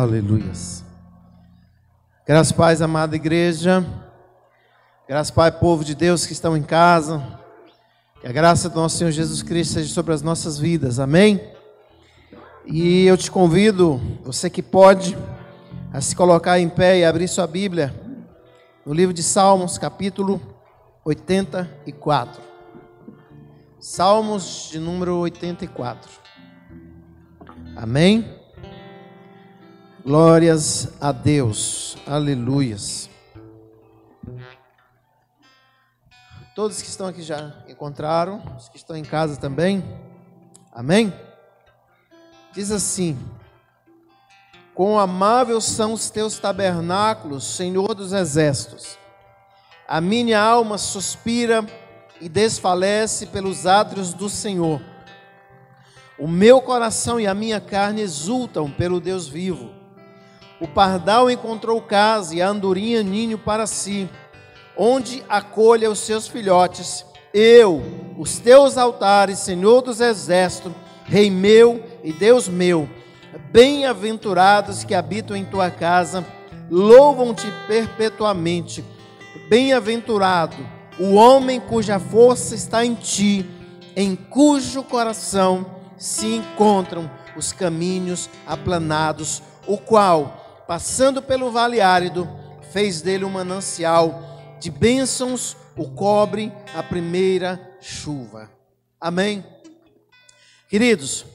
Aleluias. Graças, Pai, amada igreja. Graças, Pai, povo de Deus que estão em casa. Que a graça do nosso Senhor Jesus Cristo seja sobre as nossas vidas. Amém? E eu te convido, você que pode, a se colocar em pé e abrir sua Bíblia no livro de Salmos, capítulo 84. Salmos de número 84. Amém? Glórias a Deus. Aleluias. Todos que estão aqui já encontraram, os que estão em casa também. Amém? Diz assim: Quão amáveis são os teus tabernáculos, Senhor dos exércitos. A minha alma suspira e desfalece pelos átrios do Senhor. O meu coração e a minha carne exultam pelo Deus vivo. O pardal encontrou casa e a andorinha ninho para si, onde acolha os seus filhotes. Eu, os teus altares, Senhor dos exércitos, Rei meu e Deus meu, bem-aventurados que habitam em tua casa, louvam-te perpetuamente. Bem-aventurado o homem cuja força está em ti, em cujo coração se encontram os caminhos aplanados, o qual passando pelo vale árido, fez dele um manancial de bênçãos, o cobre a primeira chuva. Amém? Queridos,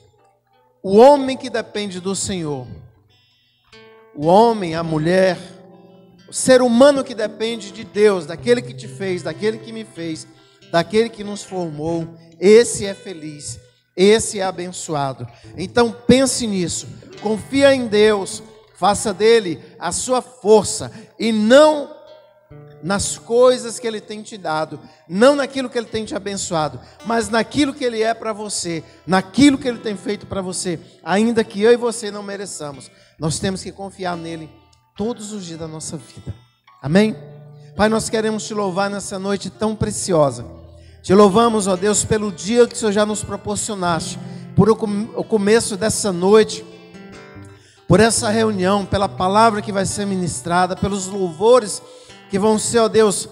o homem que depende do Senhor, o homem, a mulher, o ser humano que depende de Deus, daquele que te fez, daquele que me fez, daquele que nos formou, esse é feliz, esse é abençoado. Então pense nisso, confia em Deus Faça dele a sua força e não nas coisas que ele tem te dado, não naquilo que ele tem te abençoado, mas naquilo que ele é para você, naquilo que ele tem feito para você, ainda que eu e você não mereçamos. Nós temos que confiar nele todos os dias da nossa vida. Amém? Pai, nós queremos te louvar nessa noite tão preciosa. Te louvamos, ó Deus, pelo dia que o Senhor já nos proporcionaste, por o começo dessa noite por essa reunião, pela palavra que vai ser ministrada, pelos louvores que vão ser, ó Deus,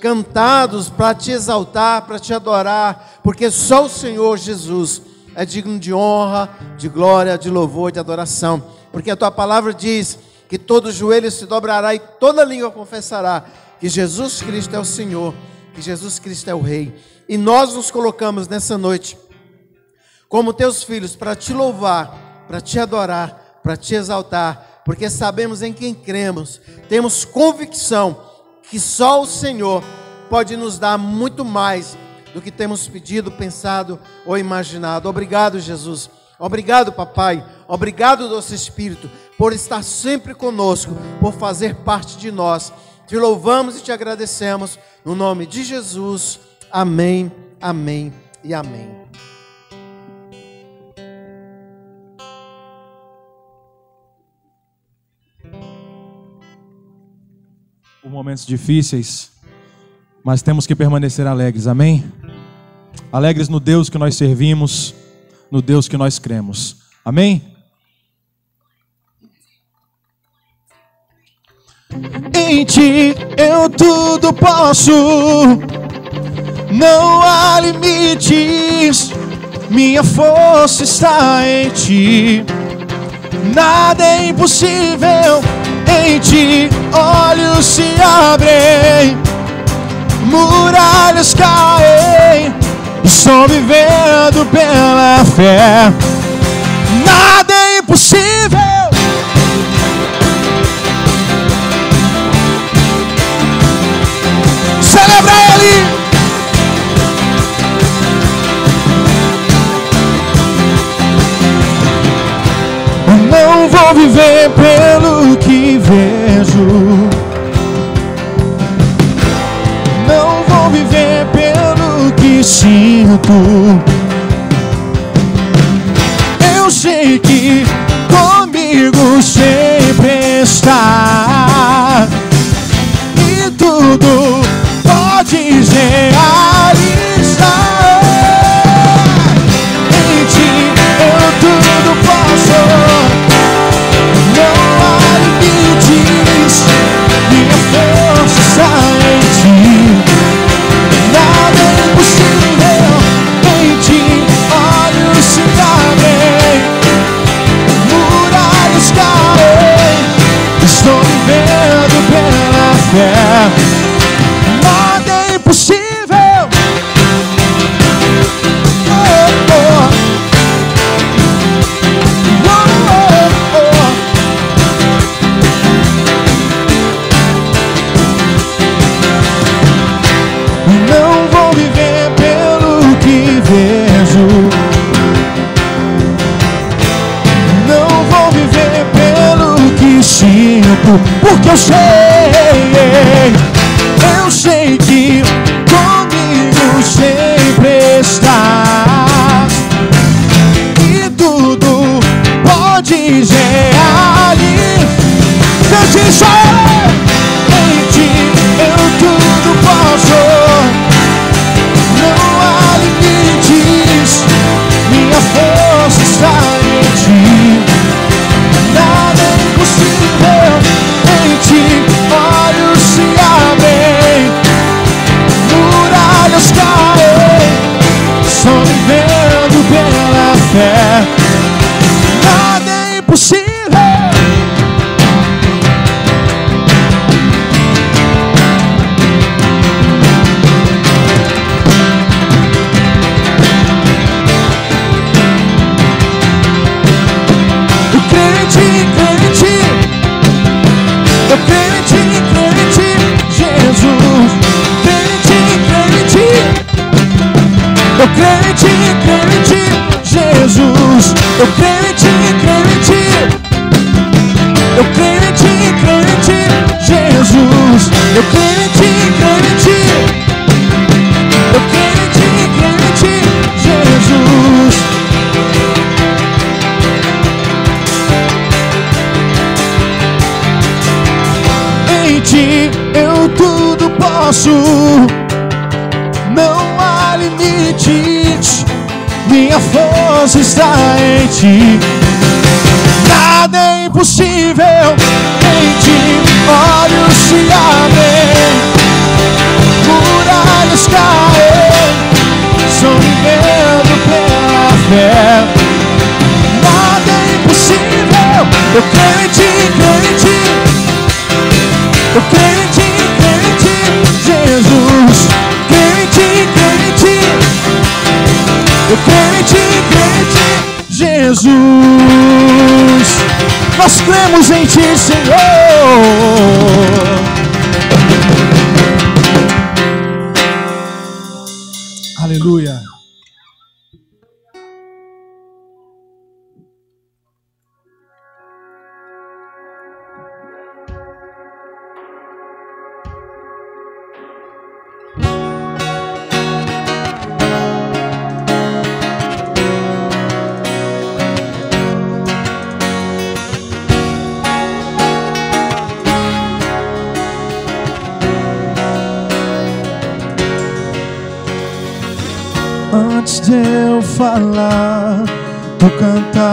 cantados para te exaltar, para te adorar, porque só o Senhor Jesus é digno de honra, de glória, de louvor, de adoração, porque a tua palavra diz que todo joelho se dobrará e toda língua confessará que Jesus Cristo é o Senhor, que Jesus Cristo é o Rei. E nós nos colocamos nessa noite como teus filhos para te louvar, para te adorar para te exaltar, porque sabemos em quem cremos, temos convicção que só o Senhor pode nos dar muito mais do que temos pedido, pensado ou imaginado. Obrigado, Jesus. Obrigado, papai. Obrigado, doce Espírito, por estar sempre conosco, por fazer parte de nós. Te louvamos e te agradecemos no nome de Jesus. Amém. Amém e amém. Por momentos difíceis, mas temos que permanecer alegres, amém? Alegres no Deus que nós servimos, no Deus que nós cremos, amém? Em ti eu tudo posso, não há limites, minha força está em ti, nada é impossível em ti olhos se abrem, muralhas caem. Estou vivendo pela fé. Nada é impossível. Celebra Ele. Vou viver pelo que vejo. Não vou viver pelo que sinto. Eu sei que comigo sempre está. E tudo pode realizar. Viver pelo que sinto, porque eu sei, eu Eu creio em ti, creio em ti, Jesus. Eu creio em ti, creio em ti. Eu creio em ti, creio em ti, Jesus. Em ti eu tudo posso. Não há limites. Minha força está em ti. Eu creio em ti, creio em ti. Eu creio em ti, creio em ti, Jesus. Creio em ti, creio em ti. Eu creio em ti, creio em ti, Jesus. Nós cremos em ti, Senhor.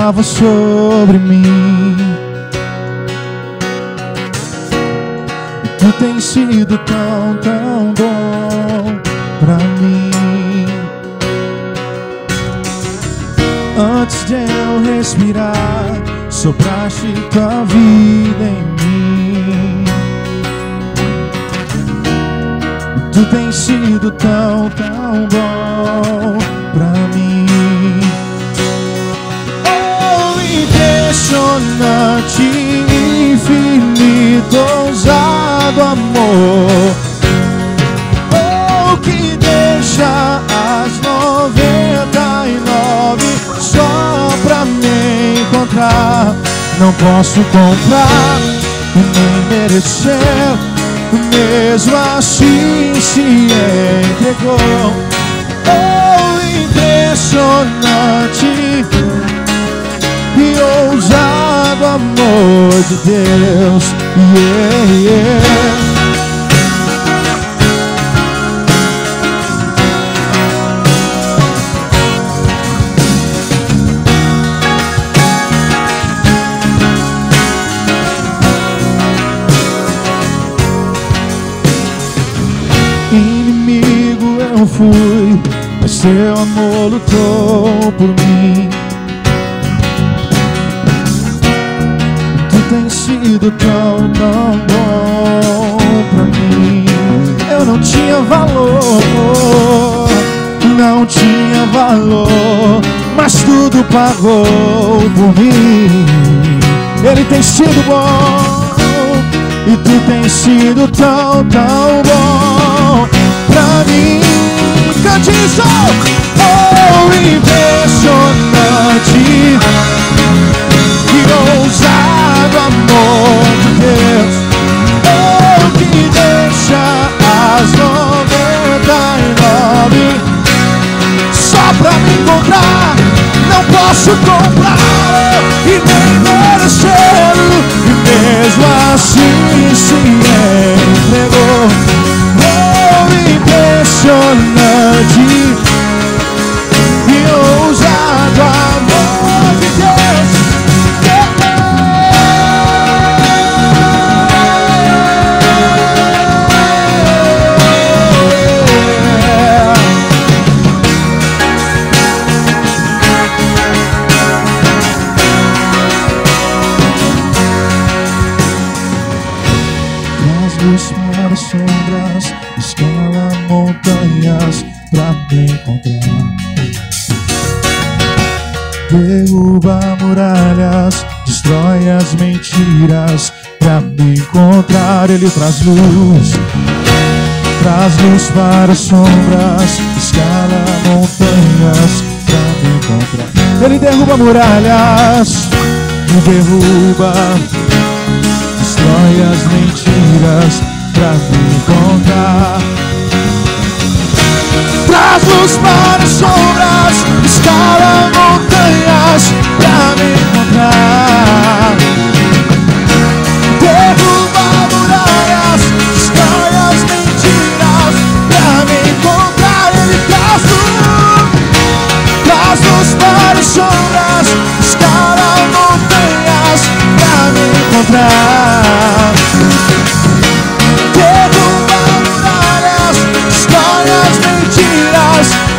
Cantava sobre mim. Não posso comprar e nem merecer. Mesmo assim se entregou. Oh, impressionante e ousado amor de Deus. Yeah, yeah. Seu amor lutou por mim. Tu tens sido tão, tão bom pra mim. Eu não tinha valor, não tinha valor, mas tudo pagou por mim. Ele tem sido bom. E tu tens sido tão, tão bom pra mim. Cante isso, oh, impressionante. E ousado amor de Deus, oh, que deixa as noventa e nove. Só pra me encontrar. Não posso comprar e nem merecê-lo, Ele traz luz, traz luz para as sombras, escala montanhas pra me encontrar. Ele derruba muralhas, e derruba destrói as mentiras pra me encontrar. Traz luz para as sombras, escala montanhas pra me encontrar. Derruba muralhas, destrói as mentiras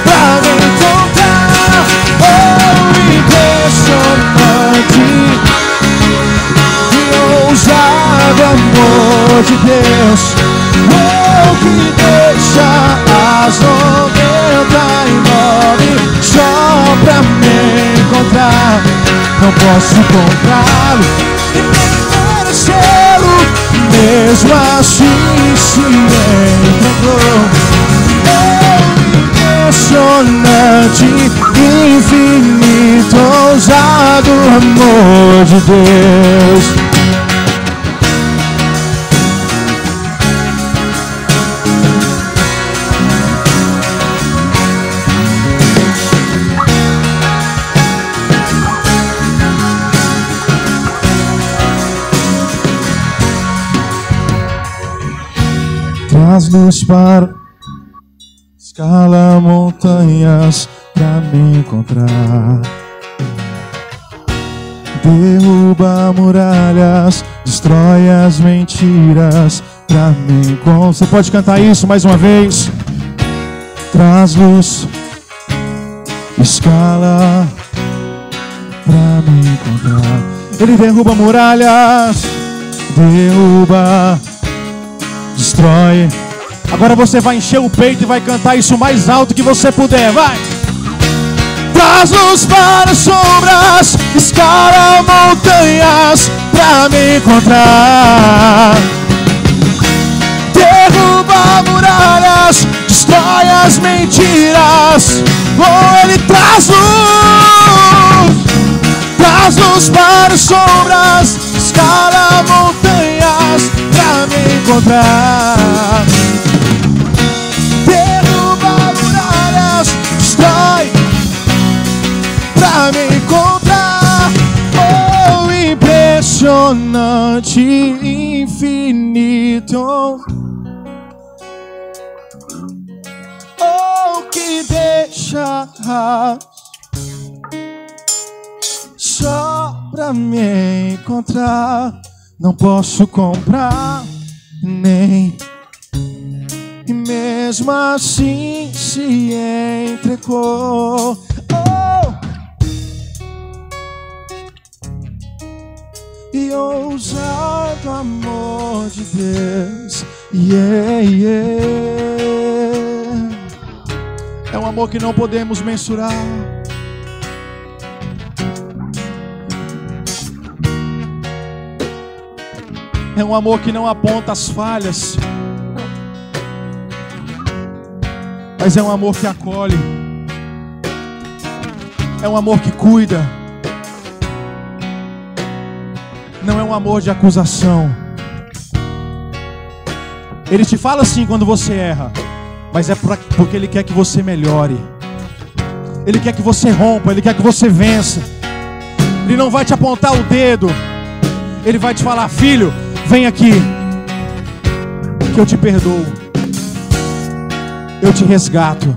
amor de Deus. Oh, que deixa as noventa e nove só pra me encontrar. Não posso comprá-lo e nem merecê-lo, mesmo assim se entregou. Oh, impressionante, infinito, ousado amor de Deus. Traz luz para escala montanhas pra me encontrar. Derruba muralhas, destrói as mentiras pra me encontrar. Você pode cantar isso mais uma vez? Traz luz, escala pra me encontrar. Ele derruba muralhas, derruba, destrói. Agora você vai encher o peito e vai cantar isso mais alto que você puder, vai! Traz luz para as sombras, escala montanhas pra me encontrar. Derruba muralhas, destrói as mentiras. Oh, ele traz luz, traz luz para as sombras, escala montanhas pra me encontrar. Impressionante, infinito. Oh, que deixa só pra me encontrar. Não posso comprar nem. E mesmo assim se entregou. Oh! e ousado amor de Deus. Yeah, yeah. É um amor que não podemos mensurar. É um amor que não aponta as falhas, mas é um amor que acolhe, é um amor que cuida não é um amor de acusação. Ele te fala assim quando você erra, mas é porque Ele quer que você melhore, Ele quer que você rompa, Ele quer que você vença. Ele não vai te apontar o dedo, Ele vai te falar: filho, vem aqui, que eu te perdoo, eu te resgato.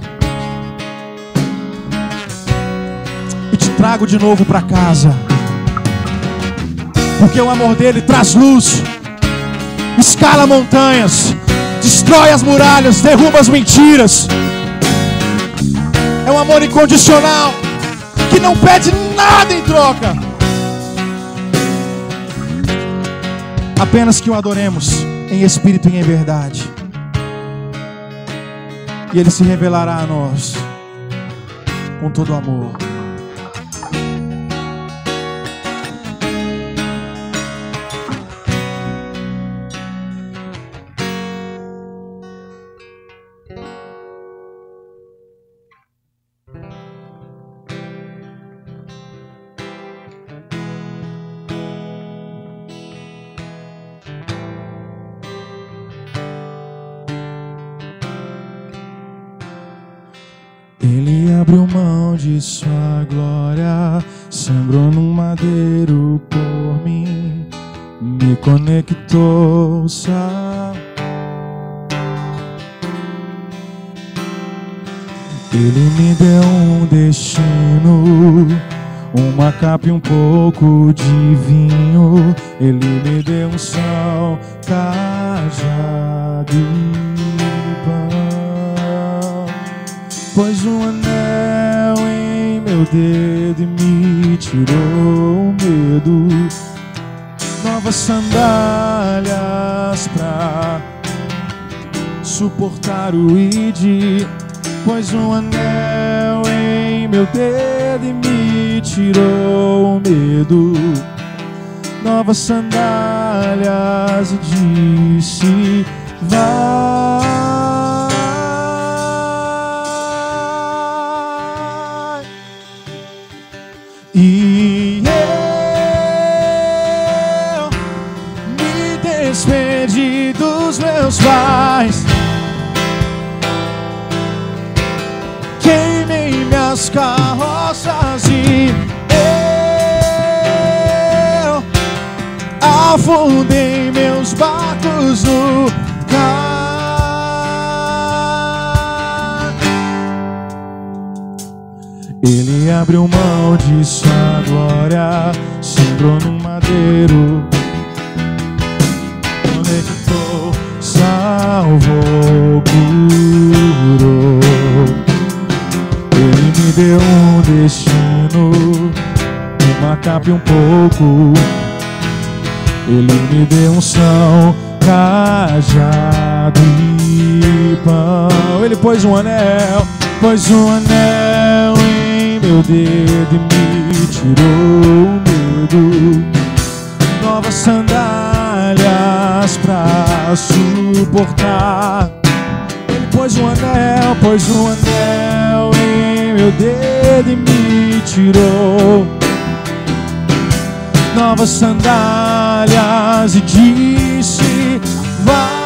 E te trago de novo para casa. Porque o amor dele traz luz, escala montanhas, destrói as muralhas, derruba as mentiras. É um amor incondicional que não pede nada em troca. Apenas que o adoremos em espírito e em verdade. E ele se revelará a nós com todo amor. Sua glória, sangrou no madeiro por mim, me conectou? Ele me deu um destino, uma capa e um pouco de vinho. Ele me deu um sal, cajado e pão, pois um anel meu dedo e me tirou o medo. Novas sandálias pra suportar o id. Pois um anel em meu dedo e me tirou o medo. Novas sandálias e disse: Vai. E eu me despedi dos meus pais. Queimei minhas carroças e eu afundei meus barcos no Abriu mão de sua glória, sembrou no madeiro, conectou, salvou, curou. Ele me deu um destino, uma capa e um pouco. Ele me deu um são, cajado e pão. Ele pôs um anel, pôs um anel meu dedo e me tirou o medo. Novas sandálias pra suportar. Ele pôs um anel, pôs um anel em meu dedo e me tirou. Novas sandálias e disse: Vai.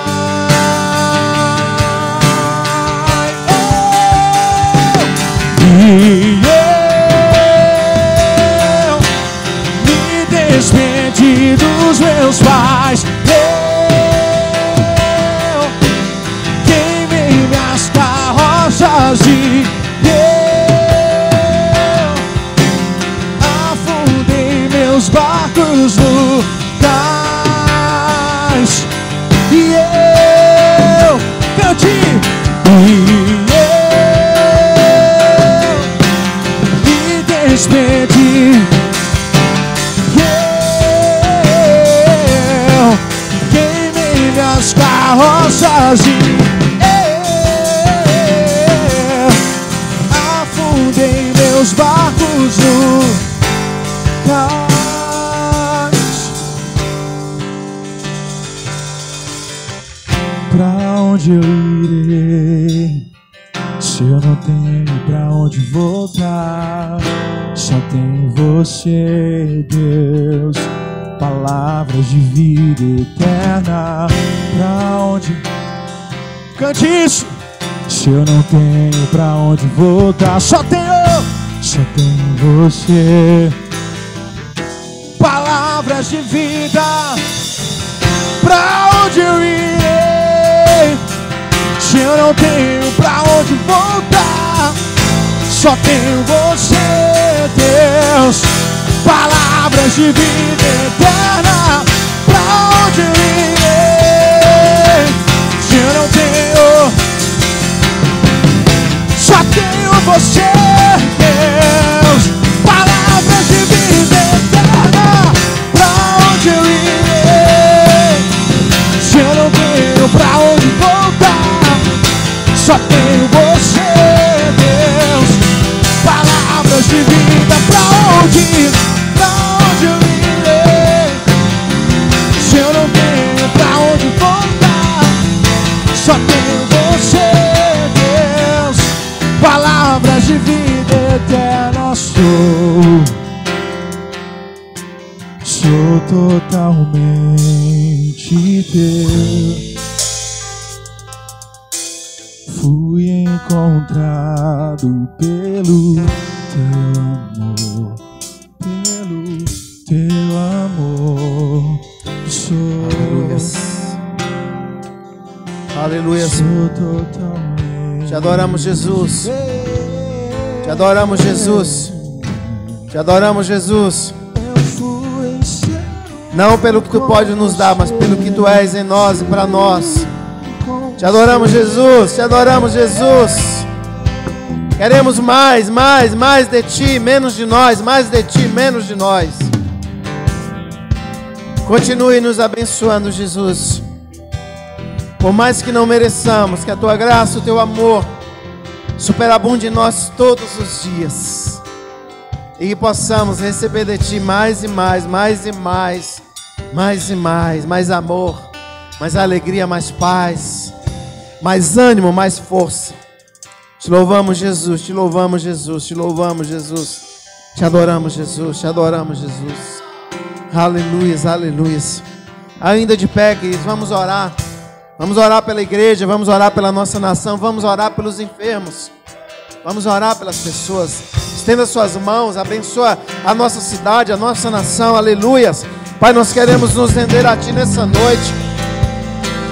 Dos meus pais. Eu queimei minhas carroças e Rosas e eu Afundei meus barcos no cais. Pra onde eu irei? Se eu não tenho pra onde voltar, só tenho você, Deus. Palavras de vida eterna. Pra onde? Cante isso. Se eu não tenho pra onde voltar, só tenho, só tenho você. Palavras de vida. Pra onde eu irei? Se eu não tenho pra onde voltar, só tenho você, Deus. Palavras de vida eterna. Pra onde eu irei? Se eu não tenho, só tenho você, Deus. Palavras de vida eterna. Pra onde eu irei? Se eu não tenho pra onde voltar, só tenho você, Deus. Palavras de vida pra onde sou. Sou totalmente teu. Fui encontrado pelo teu amor, pelo teu amor. Sou, Aleluias. Aleluias. sou totalmente. Te adoramos, Jesus. Te adoramos, Jesus. Te adoramos, Jesus. Não pelo que tu pode nos dar, mas pelo que tu és em nós e para nós. Te adoramos, Jesus. Te adoramos, Jesus. Queremos mais, mais, mais de ti, menos de nós, mais de ti, menos de nós. Continue nos abençoando, Jesus. Por mais que não mereçamos, que a tua graça, o teu amor superabunde em nós todos os dias. E que possamos receber de ti mais e mais, mais e mais, mais e mais, mais amor, mais alegria, mais paz, mais ânimo, mais força. Te louvamos, Jesus, te louvamos, Jesus, te louvamos, Jesus. Te adoramos, Jesus, te adoramos, Jesus. Aleluias, aleluias. Ainda de pé, queridos, vamos orar. Vamos orar pela igreja, vamos orar pela nossa nação, vamos orar pelos enfermos. Vamos orar pelas pessoas. Estenda suas mãos, abençoa a nossa cidade, a nossa nação. Aleluias. Pai, nós queremos nos render a Ti nessa noite.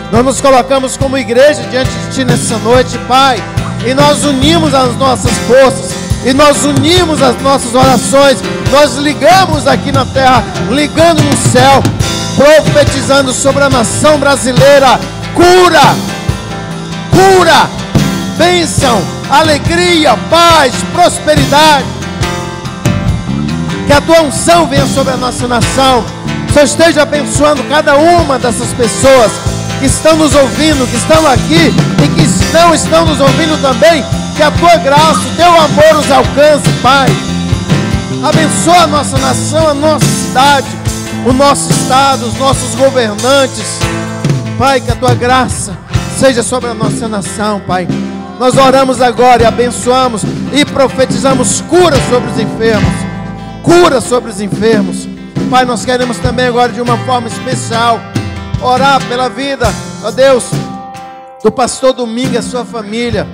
Nós nos colocamos como igreja diante de Ti nessa noite, Pai. E nós unimos as nossas forças. E nós unimos as nossas orações. Nós ligamos aqui na terra, ligando no céu, profetizando sobre a nação brasileira. Cura, cura, bênção, alegria, paz, prosperidade. Que a tua unção venha sobre a nossa nação. Só esteja abençoando cada uma dessas pessoas que estão nos ouvindo, que estão aqui e que não estão nos ouvindo também. Que a tua graça, o teu amor os alcance, Pai. Abençoa a nossa nação, a nossa cidade, o nosso estado, os nossos governantes. Pai, que a tua graça seja sobre a nossa nação, Pai. Nós oramos agora e abençoamos e profetizamos cura sobre os enfermos. Cura sobre os enfermos. Pai, nós queremos também agora de uma forma especial orar pela vida, ó Deus, do pastor Domingo e a sua família,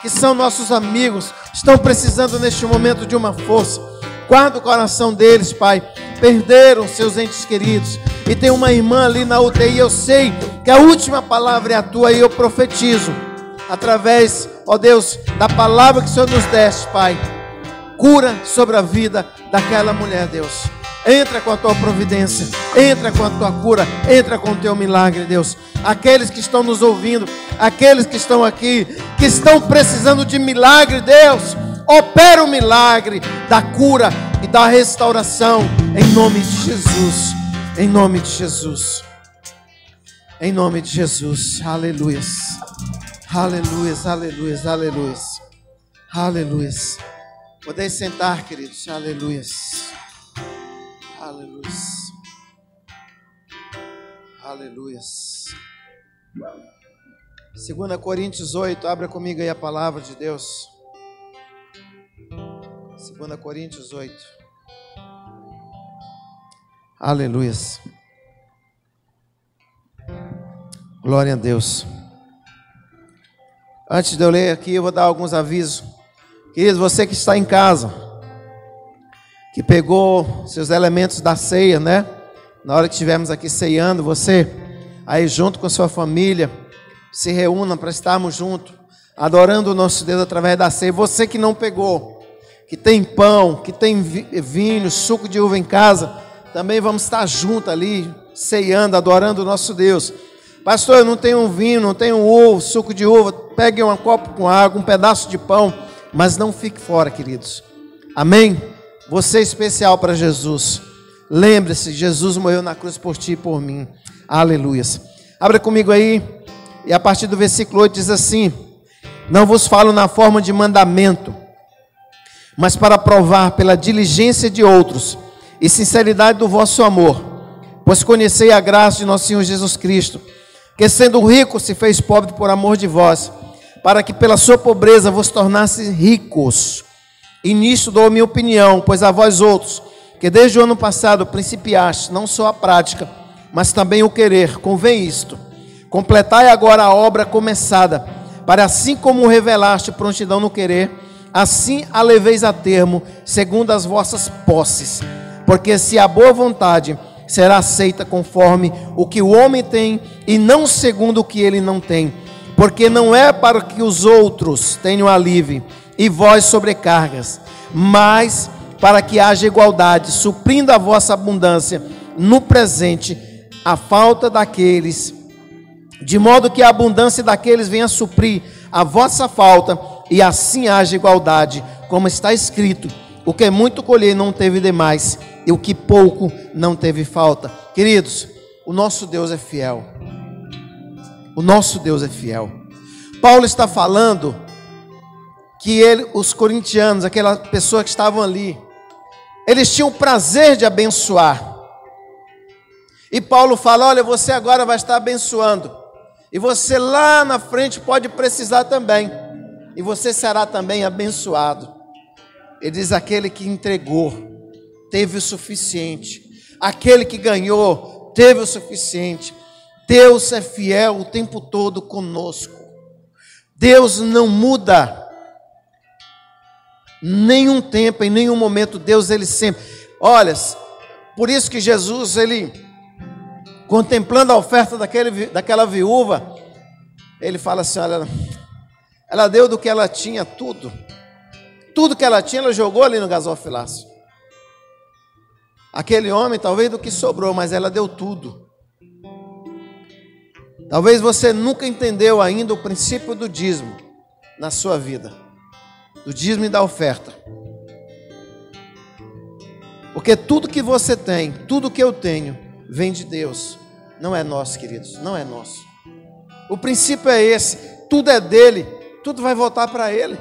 que são nossos amigos, estão precisando neste momento de uma força. Guarda o coração deles, Pai. Perderam seus entes queridos. E tem uma irmã ali na UTI. Eu sei que a última palavra é a tua e eu profetizo. Através, ó Deus, da palavra que o Senhor nos deste, Pai. Cura sobre a vida daquela mulher, Deus. Entra com a tua providência, entra com a tua cura, entra com o teu milagre, Deus. Aqueles que estão nos ouvindo, aqueles que estão aqui, que estão precisando de milagre, Deus, opera o milagre da cura e da restauração, em nome de Jesus, em nome de Jesus, em nome de Jesus, aleluias, aleluias, aleluias, aleluias, aleluias. Podeis sentar, queridos, aleluias. Aleluias. Aleluias. 2 Coríntios 8, abra comigo aí a palavra de Deus. 2 Coríntios 8. Aleluia. Glória a Deus. Antes de eu ler aqui, eu vou dar alguns avisos. Queridos, você que está em casa, que pegou seus elementos da ceia, né? Na hora que estivermos aqui ceando, você aí junto com sua família, se reúna para estarmos juntos, adorando o nosso Deus através da ceia. Você que não pegou, que tem pão, que tem vinho, suco de uva em casa, também vamos estar juntos ali, ceando, adorando o nosso Deus. Pastor, eu não tenho vinho, não tenho uva, suco de uva. Pegue um copo com água, um pedaço de pão, mas não fique fora, queridos. Amém? Você é especial para Jesus. Lembre-se, Jesus morreu na cruz por ti e por mim. Aleluia. Abra comigo aí e a partir do versículo 8 diz assim: Não vos falo na forma de mandamento, mas para provar pela diligência de outros e sinceridade do vosso amor, pois conhecei a graça de nosso Senhor Jesus Cristo, que sendo rico se fez pobre por amor de vós, para que pela sua pobreza vos tornasse ricos. E nisto dou minha opinião, pois a vós outros, que desde o ano passado principiaste não só a prática, mas também o querer, convém isto Completai agora a obra começada, para assim como revelaste prontidão no querer, assim a leveis a termo, segundo as vossas posses. Porque se a boa vontade será aceita conforme o que o homem tem, e não segundo o que ele não tem. Porque não é para que os outros tenham alívio e vós sobrecargas, mas para que haja igualdade, suprindo a vossa abundância no presente a falta daqueles de modo que a abundância daqueles venha suprir a vossa falta, e assim haja igualdade, como está escrito: o que muito colher não teve demais, e o que pouco não teve falta. Queridos, o nosso Deus é fiel. O nosso Deus é fiel. Paulo está falando que ele, os corintianos, aquela pessoa que estavam ali, eles tinham o prazer de abençoar. E Paulo fala: Olha, você agora vai estar abençoando. E você lá na frente pode precisar também. E você será também abençoado. Ele diz: aquele que entregou, teve o suficiente. Aquele que ganhou, teve o suficiente. Deus é fiel o tempo todo conosco. Deus não muda. Nenhum tempo, em nenhum momento, Deus ele sempre. Olha, por isso que Jesus ele contemplando a oferta daquele, daquela viúva, ele fala assim: olha, ela deu do que ela tinha tudo. Tudo que ela tinha, ela jogou ali no gasofilácio. Aquele homem, talvez do que sobrou, mas ela deu tudo. Talvez você nunca entendeu ainda o princípio do dízimo na sua vida, do dízimo e da oferta. Porque tudo que você tem, tudo que eu tenho, vem de Deus. Não é nosso, queridos, não é nosso. O princípio é esse: tudo é dele, tudo vai voltar para ele.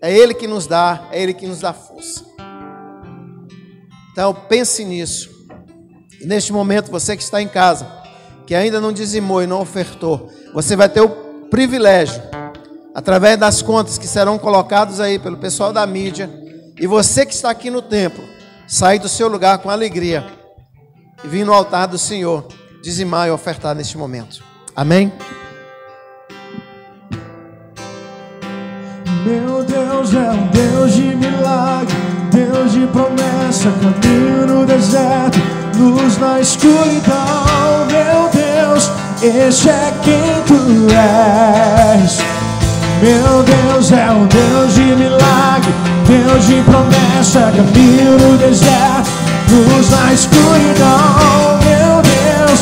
É ele que nos dá, é ele que nos dá força. Então pense nisso. E neste momento, você que está em casa, que ainda não dizimou e não ofertou, você vai ter o privilégio, através das contas que serão colocadas aí pelo pessoal da mídia, e você que está aqui no templo, sair do seu lugar com alegria e vir no altar do Senhor dizimar e ofertar neste momento. Amém? Meu Deus é um Deus de milagre, Deus de promessa, caminho no deserto, luz na escuridão. Meu Deus, esse é quem tu és. Meu Deus é um Deus de milagre, Deus de promessa, caminho no deserto luz na escuridão, meu Deus,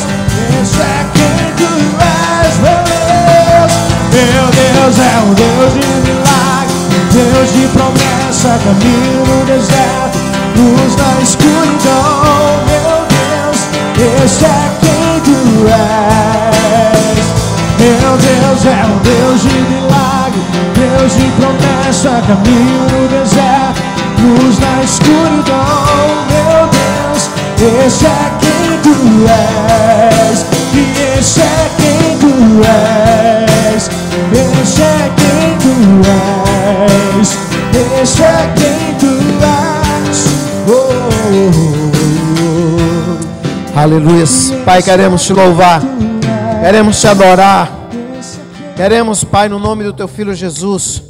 esse é quem tu és, meu Deus. Meu Deus é um Deus de milagre, Deus de promessa, caminho no deserto, luz na escuridão, esse é quem tu és. Meu Deus é um Deus de milagre, Deus de promessa, caminho no deserto, luz na escuridão. Meu Deus, esse é quem tu és. E esse é quem tu és. Esse é quem tu és. Esse é quem Aleluia. Pai, queremos te louvar. Queremos te adorar. Queremos, Pai, no nome do teu filho Jesus,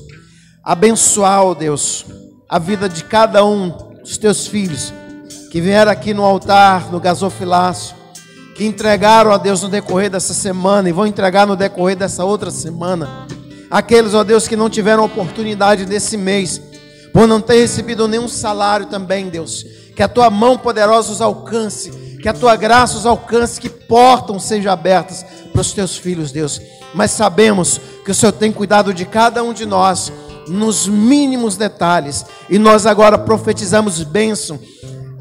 abençoar, Deus, a vida de cada um dos teus filhos que vieram aqui no altar, no gasofilácio, que entregaram a Deus no decorrer dessa semana e vão entregar no decorrer dessa outra semana. Aqueles, ó Deus, que não tiveram oportunidade desse mês, por não ter recebido nenhum salário também, Deus. Que a tua mão poderosa os alcance, que a tua graça os alcance, que portas sejam abertas para os teus filhos, Deus. Mas sabemos que o Senhor tem cuidado de cada um de nós nos mínimos detalhes. E nós agora profetizamos bênção.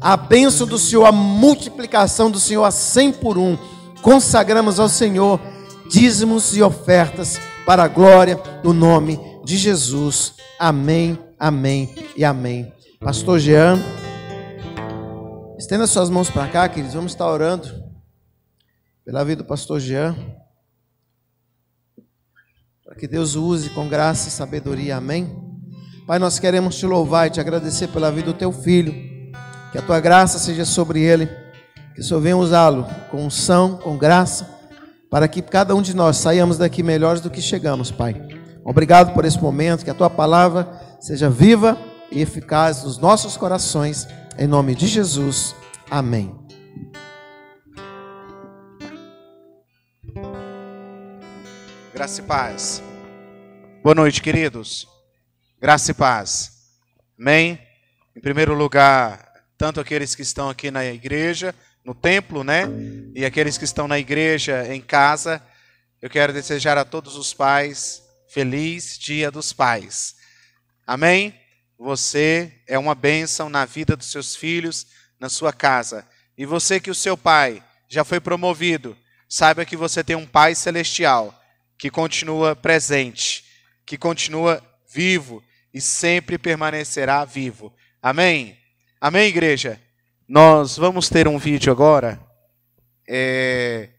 A bênção do Senhor, a multiplicação do Senhor a cem por um. Consagramos ao Senhor dízimos e ofertas para a glória do nome de Jesus. Amém, amém e amém. Pastor Jean, estenda suas mãos para cá, queridos. Vamos estar orando pela vida do pastor Jean. Para que Deus use com graça e sabedoria. Amém. Pai, nós queremos te louvar e te agradecer pela vida do teu filho. Que a tua graça seja sobre ele. Que o Senhor venha usá-lo com unção, com graça para que cada um de nós saiamos daqui melhores do que chegamos, Pai. Obrigado por esse momento, que a tua palavra seja viva e eficaz nos nossos corações, em nome de Jesus. Amém. Graça e paz. Boa noite, queridos. Graça e paz. Amém. Em primeiro lugar, tanto aqueles que estão aqui na igreja, no templo, né? E aqueles que estão na igreja, em casa, eu quero desejar a todos os pais feliz Dia dos Pais. Amém? Você é uma bênção na vida dos seus filhos, na sua casa. E você que o seu pai já foi promovido, saiba que você tem um pai celestial que continua presente, que continua vivo e sempre permanecerá vivo. Amém? Amém, igreja? Nós vamos ter um vídeo agora. É,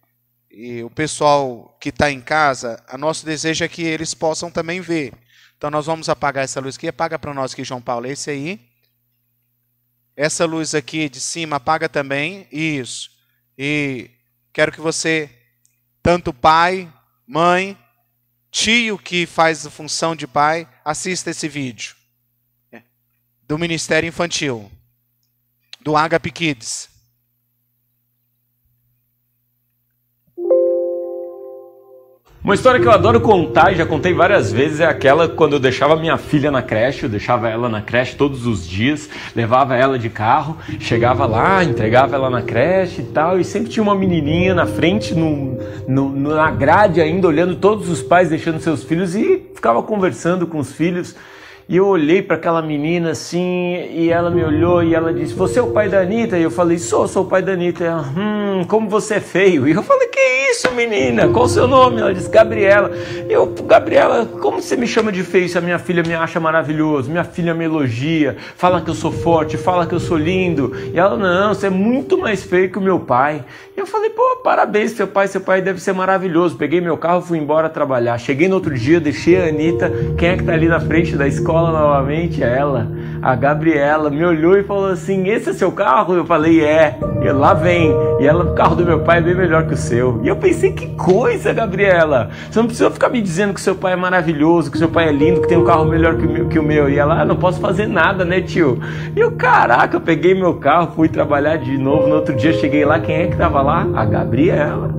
e o pessoal que está em casa, a nosso desejo é que eles possam também ver. Então nós vamos apagar essa luz aqui. Apaga para nós aqui, João Paulo. Esse aí. Essa luz aqui de cima, apaga também. Isso. E quero que você, tanto pai, mãe, tio que faz a função de pai, assista esse vídeo. É, do Ministério Infantil do Agape Kids. Uma história que eu adoro contar e já contei várias vezes é aquela quando eu deixava minha filha na creche, eu deixava ela na creche todos os dias, levava ela de carro, chegava lá, entregava ela na creche e tal, e sempre tinha uma menininha na frente, no, no, na grade ainda, olhando todos os pais deixando seus filhos e ficava conversando com os filhos. E eu olhei para aquela menina assim, e ela me olhou e ela disse: Você é o pai da Anitta? E eu falei: Sou, sou o pai da Anitta. E ela, hum, como você é feio. E eu falei: Que isso, menina? Qual o seu nome? Ela disse: Gabriela. E eu, Gabriela, como você me chama de feio se a minha filha me acha maravilhoso? Minha filha me elogia, fala que eu sou forte, fala que eu sou lindo. E ela: Não, você é muito mais feio que o meu pai. E eu falei: Pô, parabéns, seu pai, seu pai deve ser maravilhoso. Peguei meu carro, fui embora trabalhar. Cheguei no outro dia, deixei a Anitta. Quem é que tá ali na frente da escola? Escola novamente, ela, a Gabriela, me olhou e falou assim: Esse é seu carro? Eu falei: É. E lá vem. E ela, o carro do meu pai é bem melhor que o seu. E eu pensei: Que coisa, Gabriela. Você não precisa ficar me dizendo que seu pai é maravilhoso, que seu pai é lindo, que tem um carro melhor que o meu. Que o meu. E ela: ah, Não posso fazer nada, né, tio? E eu, caraca, eu peguei meu carro, fui trabalhar de novo. No outro dia cheguei lá, quem é que tava lá? A Gabriela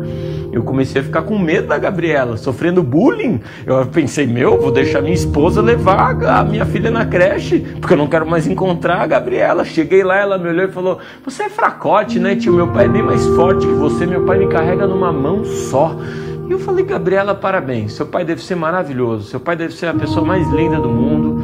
eu comecei a ficar com medo da Gabriela, sofrendo bullying. Eu pensei, meu, vou deixar minha esposa levar a minha filha na creche, porque eu não quero mais encontrar a Gabriela. Cheguei lá, ela me olhou e falou: Você é fracote, né, tio? Meu pai é bem mais forte que você, meu pai me carrega numa mão só. E eu falei, Gabriela, parabéns. Seu pai deve ser maravilhoso. Seu pai deve ser a pessoa mais linda do mundo,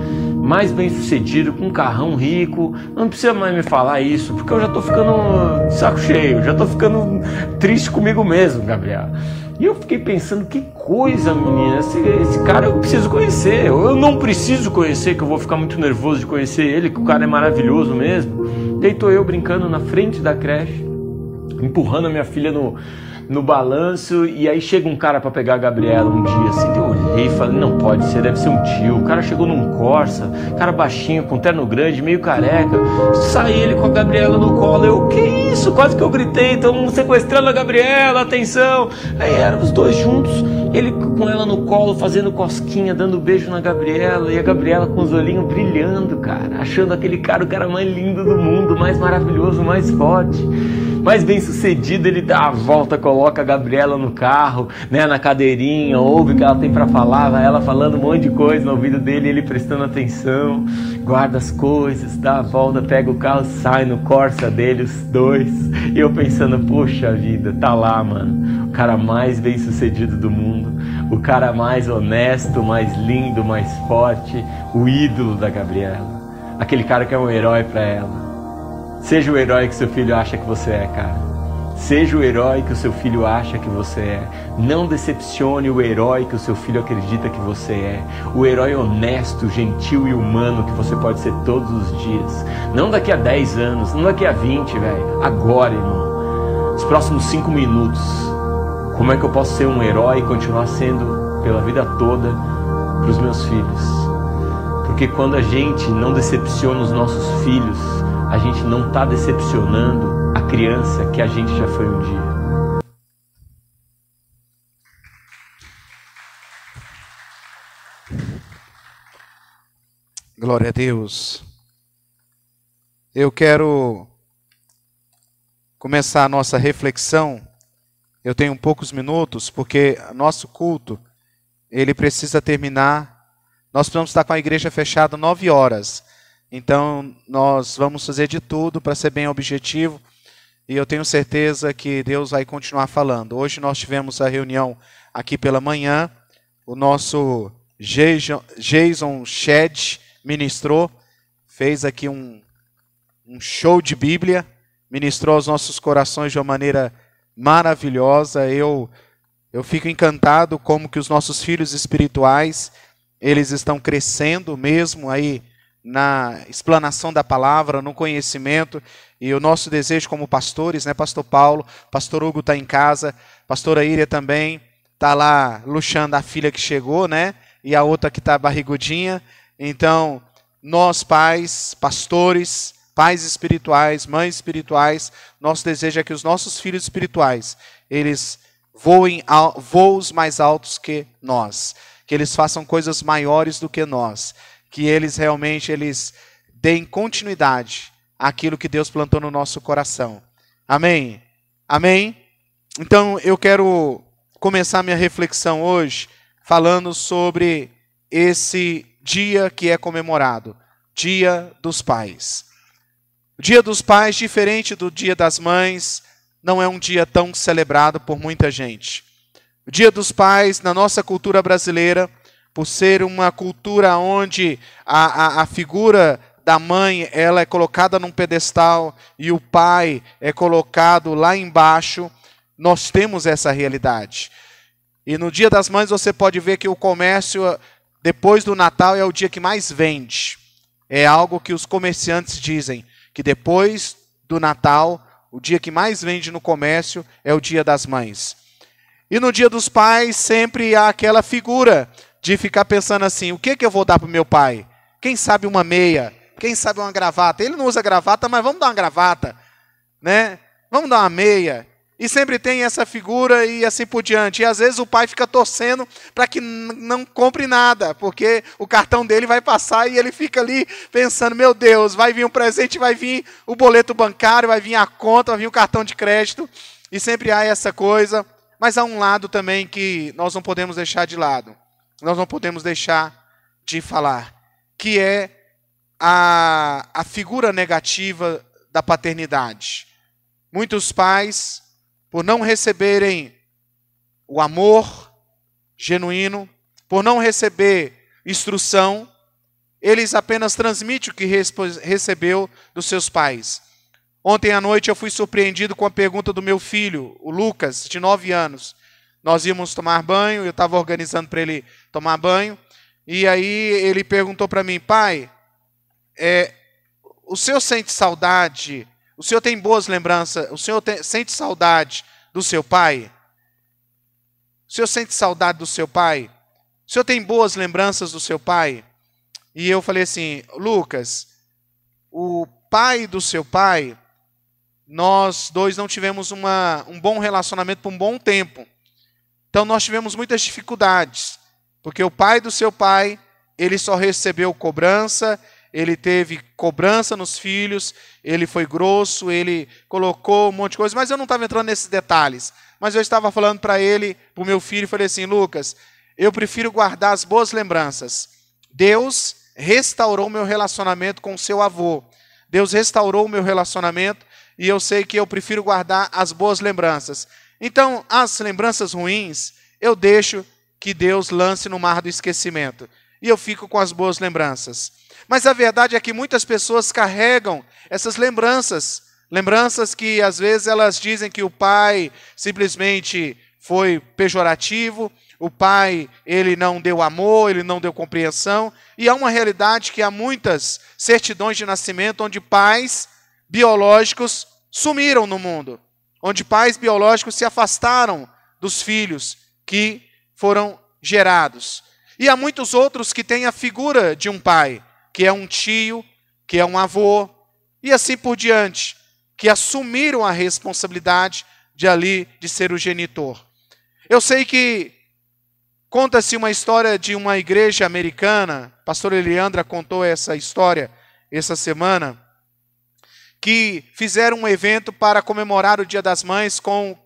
mais bem sucedido, com um carrão rico. Não precisa mais me falar isso, porque eu já tô ficando de saco cheio, já tô ficando triste comigo mesmo, Gabriela. E eu fiquei pensando, que coisa, menina. Esse, esse, cara eu preciso conhecer. Eu não preciso conhecer, que eu vou ficar muito nervoso de conhecer ele, que o cara é maravilhoso mesmo. Tô eu brincando na frente da creche, empurrando a minha filha no, no balanço e aí chega um cara para pegar a Gabriela um dia assim, eu olhei e falei, não pode ser, deve ser um tio. O cara chegou num Corsa, cara baixinho, com terno grande, meio careca. Sai ele com a Gabriela no colo. Eu, que isso? Quase que eu gritei, estão sequestrando a Gabriela, atenção. Aí eram os dois juntos, ele com ela no colo, fazendo cosquinha, dando beijo na Gabriela, e a Gabriela com os olhinhos brilhando, cara, achando aquele cara o cara mais lindo do mundo, mais maravilhoso, mais forte mais bem sucedido, ele dá a volta, coloca a Gabriela no carro, né, na cadeirinha, ouve o que ela tem para falar, ela falando um monte de coisa no ouvido dele, ele prestando atenção, guarda as coisas, dá a volta, pega o carro, sai no Corsa dele, os dois. E eu pensando, poxa vida, tá lá, mano, o cara mais bem sucedido do mundo, o cara mais honesto, mais lindo, mais forte, o ídolo da Gabriela. Aquele cara que é um herói para ela. Seja o herói que seu filho acha que você é, cara. Seja o herói que o seu filho acha que você é. Não decepcione o herói que o seu filho acredita que você é. O herói honesto, gentil e humano que você pode ser todos os dias. Não daqui a 10 anos, não daqui a 20, velho. Agora, irmão. Os próximos 5 minutos. Como é que eu posso ser um herói e continuar sendo pela vida toda para os meus filhos? Porque quando a gente não decepciona os nossos filhos, a gente não está decepcionando a criança que a gente já foi um dia. Glória a Deus. Eu quero começar a nossa reflexão. Eu tenho poucos minutos, porque nosso culto ele precisa terminar. Nós precisamos estar com a igreja fechada nove horas. Então, nós vamos fazer de tudo para ser bem objetivo. E eu tenho certeza que Deus vai continuar falando. Hoje nós tivemos a reunião aqui pela manhã. O nosso Jason Shed ministrou, fez aqui um, um show de Bíblia, ministrou aos nossos corações de uma maneira maravilhosa. Eu eu fico encantado como que os nossos filhos espirituais, eles estão crescendo mesmo aí na explanação da palavra, no conhecimento. E o nosso desejo como pastores, né, Pastor Paulo, Pastor Hugo está em casa, Pastora Íria também está lá luxando a filha que chegou, né? E a outra que está barrigudinha. Então, nós pais, pastores, pais espirituais, mães espirituais, nosso desejo é que os nossos filhos espirituais, eles voem voos mais altos que nós, que eles façam coisas maiores do que nós que eles realmente eles deem continuidade àquilo que Deus plantou no nosso coração. Amém? Amém? Então eu quero começar minha reflexão hoje falando sobre esse dia que é comemorado, Dia dos Pais. O Dia dos Pais, diferente do Dia das Mães, não é um dia tão celebrado por muita gente. O Dia dos Pais, na nossa cultura brasileira, por ser uma cultura onde a, a, a figura da mãe ela é colocada num pedestal e o pai é colocado lá embaixo, nós temos essa realidade. E no Dia das Mães você pode ver que o comércio depois do Natal é o dia que mais vende. É algo que os comerciantes dizem que depois do Natal, o dia que mais vende no comércio é o Dia das Mães. E no Dia dos Pais sempre há aquela figura de ficar pensando assim: o que, que eu vou dar para meu pai? Quem sabe uma meia? Quem sabe uma gravata? Ele não usa gravata, mas vamos dar uma gravata, né? Vamos dar uma meia. E sempre tem essa figura e assim por diante. E às vezes o pai fica torcendo para que não compre nada, porque o cartão dele vai passar e ele fica ali pensando: meu Deus, vai vir um presente, vai vir o boleto bancário, vai vir a conta, vai vir o cartão de crédito. E sempre há essa coisa. Mas há um lado também que nós não podemos deixar de lado nós não podemos deixar de falar, que é a, a figura negativa da paternidade. Muitos pais, por não receberem o amor genuíno, por não receber instrução, eles apenas transmitem o que recebeu dos seus pais. Ontem à noite eu fui surpreendido com a pergunta do meu filho, o Lucas, de 9 anos. Nós íamos tomar banho, eu estava organizando para ele tomar banho, e aí ele perguntou para mim, pai, é, o senhor sente saudade? O senhor tem boas lembranças? O senhor tem, sente saudade do seu pai? O senhor sente saudade do seu pai? O senhor tem boas lembranças do seu pai? E eu falei assim, Lucas, o pai do seu pai, nós dois não tivemos uma, um bom relacionamento por um bom tempo. Então nós tivemos muitas dificuldades, porque o pai do seu pai, ele só recebeu cobrança, ele teve cobrança nos filhos, ele foi grosso, ele colocou um monte de coisa, mas eu não estava entrando nesses detalhes. Mas eu estava falando para ele, para o meu filho, falei assim, Lucas, eu prefiro guardar as boas lembranças. Deus restaurou meu relacionamento com o seu avô. Deus restaurou o meu relacionamento e eu sei que eu prefiro guardar as boas lembranças. Então, as lembranças ruins, eu deixo que Deus lance no mar do esquecimento. E eu fico com as boas lembranças. Mas a verdade é que muitas pessoas carregam essas lembranças. Lembranças que às vezes elas dizem que o pai simplesmente foi pejorativo, o pai, ele não deu amor, ele não deu compreensão, e há uma realidade que há muitas certidões de nascimento onde pais biológicos sumiram no mundo, onde pais biológicos se afastaram dos filhos que foram gerados. E há muitos outros que têm a figura de um pai, que é um tio, que é um avô, e assim por diante, que assumiram a responsabilidade de ali de ser o genitor. Eu sei que Conta-se uma história de uma igreja americana, pastor Eliandra contou essa história essa semana, que fizeram um evento para comemorar o Dia das Mães com,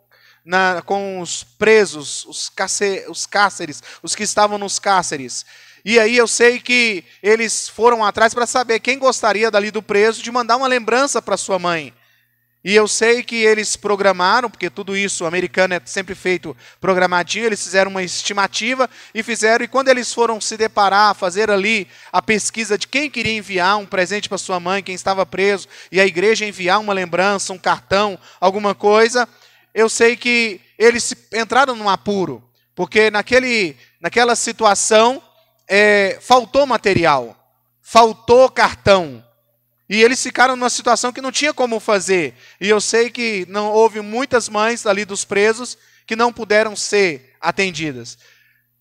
na, com os presos, os, cárcer, os cárceres, os que estavam nos cárceres. E aí eu sei que eles foram atrás para saber quem gostaria dali do preso de mandar uma lembrança para sua mãe. E eu sei que eles programaram, porque tudo isso, americano é sempre feito programadinho, eles fizeram uma estimativa e fizeram, e quando eles foram se deparar, fazer ali a pesquisa de quem queria enviar um presente para sua mãe, quem estava preso, e a igreja enviar uma lembrança, um cartão, alguma coisa, eu sei que eles entraram num apuro, porque naquele, naquela situação é, faltou material, faltou cartão, e eles ficaram numa situação que não tinha como fazer. E eu sei que não houve muitas mães ali dos presos que não puderam ser atendidas.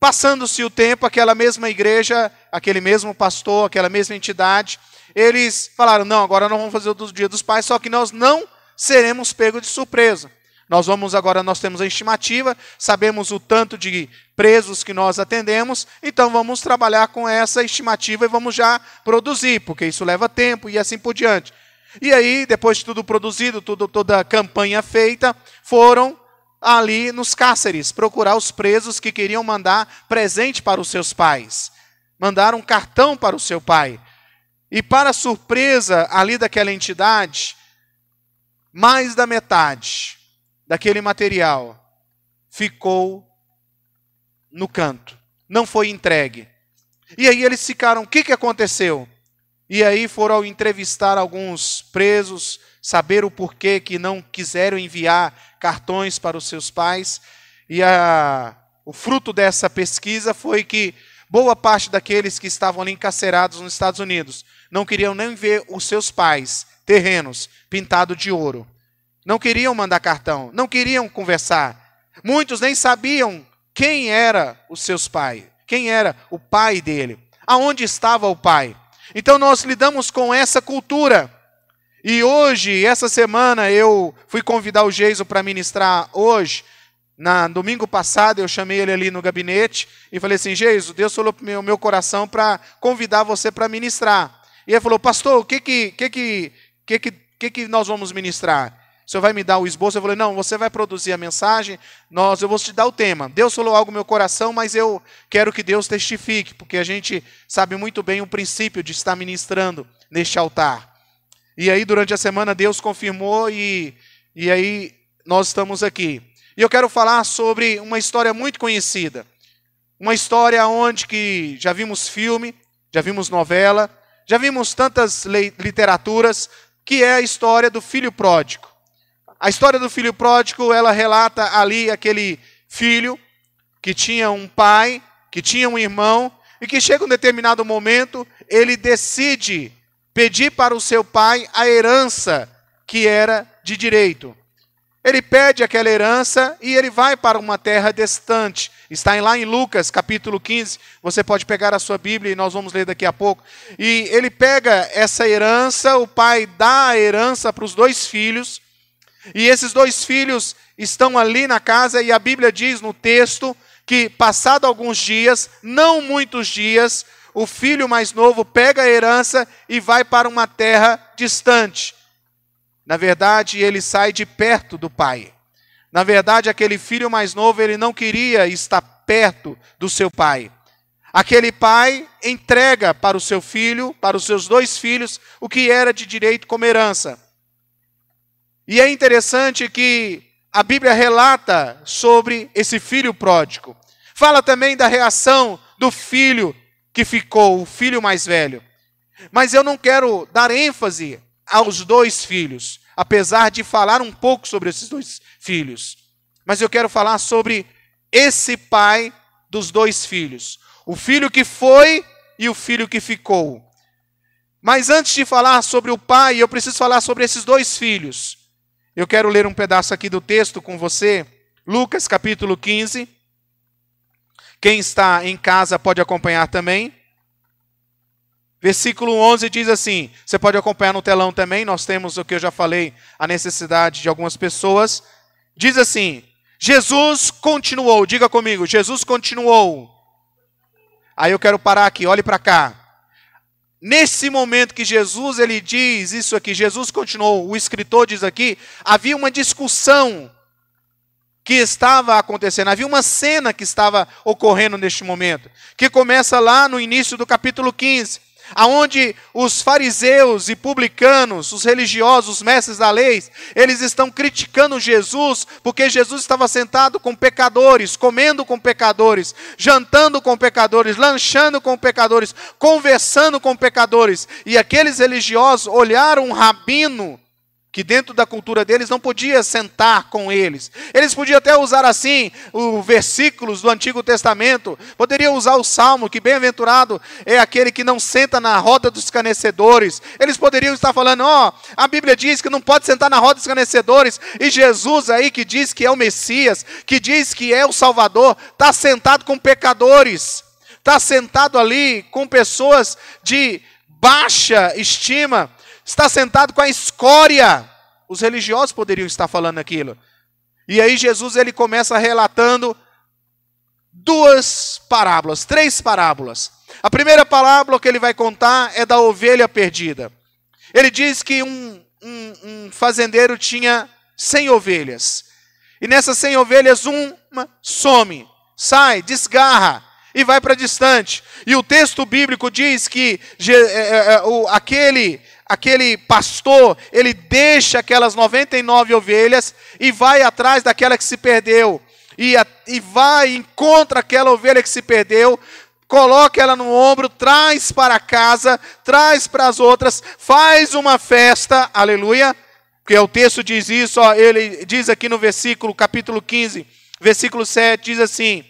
Passando-se o tempo, aquela mesma igreja, aquele mesmo pastor, aquela mesma entidade, eles falaram: não, agora nós vamos fazer o dia dos pais, só que nós não seremos pegos de surpresa. Nós vamos agora, nós temos a estimativa, sabemos o tanto de presos que nós atendemos, então vamos trabalhar com essa estimativa e vamos já produzir, porque isso leva tempo e assim por diante. E aí, depois de tudo produzido, tudo, toda a campanha feita, foram ali nos cárceres procurar os presos que queriam mandar presente para os seus pais. Mandaram um cartão para o seu pai. E para surpresa ali daquela entidade, mais da metade daquele material ficou no canto, não foi entregue. E aí eles ficaram, o que, que aconteceu? E aí foram entrevistar alguns presos, saber o porquê que não quiseram enviar cartões para os seus pais. E a, o fruto dessa pesquisa foi que boa parte daqueles que estavam ali encarcerados nos Estados Unidos não queriam nem ver os seus pais, terrenos, pintados de ouro. Não queriam mandar cartão, não queriam conversar. Muitos nem sabiam quem era os seus pais, quem era o pai dele, aonde estava o pai. Então nós lidamos com essa cultura. E hoje, essa semana, eu fui convidar o Geiso para ministrar hoje. Na domingo passado, eu chamei ele ali no gabinete e falei assim: Geiso, Deus falou para o meu, meu coração para convidar você para ministrar. E ele falou: Pastor, o que que, que, que, que, que, que nós vamos ministrar? O senhor vai me dar o esboço? Eu falei, não, você vai produzir a mensagem, nós, eu vou te dar o tema. Deus falou algo no meu coração, mas eu quero que Deus testifique, porque a gente sabe muito bem o princípio de estar ministrando neste altar. E aí, durante a semana, Deus confirmou e, e aí nós estamos aqui. E eu quero falar sobre uma história muito conhecida. Uma história onde que já vimos filme, já vimos novela, já vimos tantas literaturas, que é a história do filho pródigo. A história do filho pródigo, ela relata ali aquele filho que tinha um pai, que tinha um irmão, e que chega um determinado momento, ele decide pedir para o seu pai a herança que era de direito. ele pede aquela herança e ele vai para uma terra distante. Está lá em Lucas, capítulo 15. Você pode pegar a sua Bíblia e nós vamos ler daqui a pouco. E ele pega essa herança, o pai dá a herança para os dois filhos. E esses dois filhos estão ali na casa e a Bíblia diz no texto que passado alguns dias, não muitos dias, o filho mais novo pega a herança e vai para uma terra distante. Na verdade, ele sai de perto do pai. Na verdade, aquele filho mais novo, ele não queria estar perto do seu pai. Aquele pai entrega para o seu filho, para os seus dois filhos, o que era de direito como herança. E é interessante que a Bíblia relata sobre esse filho pródigo. Fala também da reação do filho que ficou, o filho mais velho. Mas eu não quero dar ênfase aos dois filhos, apesar de falar um pouco sobre esses dois filhos. Mas eu quero falar sobre esse pai dos dois filhos, o filho que foi e o filho que ficou. Mas antes de falar sobre o pai, eu preciso falar sobre esses dois filhos. Eu quero ler um pedaço aqui do texto com você, Lucas capítulo 15. Quem está em casa pode acompanhar também. Versículo 11 diz assim: você pode acompanhar no telão também, nós temos o que eu já falei, a necessidade de algumas pessoas. Diz assim: Jesus continuou, diga comigo, Jesus continuou. Aí eu quero parar aqui, olhe para cá. Nesse momento que Jesus ele diz isso aqui, Jesus continuou, o escritor diz aqui, havia uma discussão que estava acontecendo, havia uma cena que estava ocorrendo neste momento, que começa lá no início do capítulo 15 aonde os fariseus e publicanos, os religiosos, os mestres da lei, eles estão criticando Jesus, porque Jesus estava sentado com pecadores, comendo com pecadores, jantando com pecadores, lanchando com pecadores, conversando com pecadores. E aqueles religiosos olharam um rabino que dentro da cultura deles não podia sentar com eles. Eles podiam até usar assim os versículos do Antigo Testamento, poderiam usar o Salmo, que bem-aventurado é aquele que não senta na roda dos escarnecedores. Eles poderiam estar falando, ó, oh, a Bíblia diz que não pode sentar na roda dos escarnecedores, e Jesus aí que diz que é o Messias, que diz que é o Salvador, está sentado com pecadores, está sentado ali com pessoas de baixa estima, está sentado com a escória. Os religiosos poderiam estar falando aquilo. E aí Jesus ele começa relatando duas parábolas, três parábolas. A primeira parábola que ele vai contar é da ovelha perdida. Ele diz que um, um, um fazendeiro tinha cem ovelhas. E nessas cem ovelhas, uma some, sai, desgarra e vai para distante. E o texto bíblico diz que é, é, é, aquele aquele pastor, ele deixa aquelas 99 ovelhas e vai atrás daquela que se perdeu. E, e vai, encontra aquela ovelha que se perdeu, coloca ela no ombro, traz para casa, traz para as outras, faz uma festa, aleluia, porque o texto diz isso, ó, ele diz aqui no versículo, capítulo 15, versículo 7, diz assim,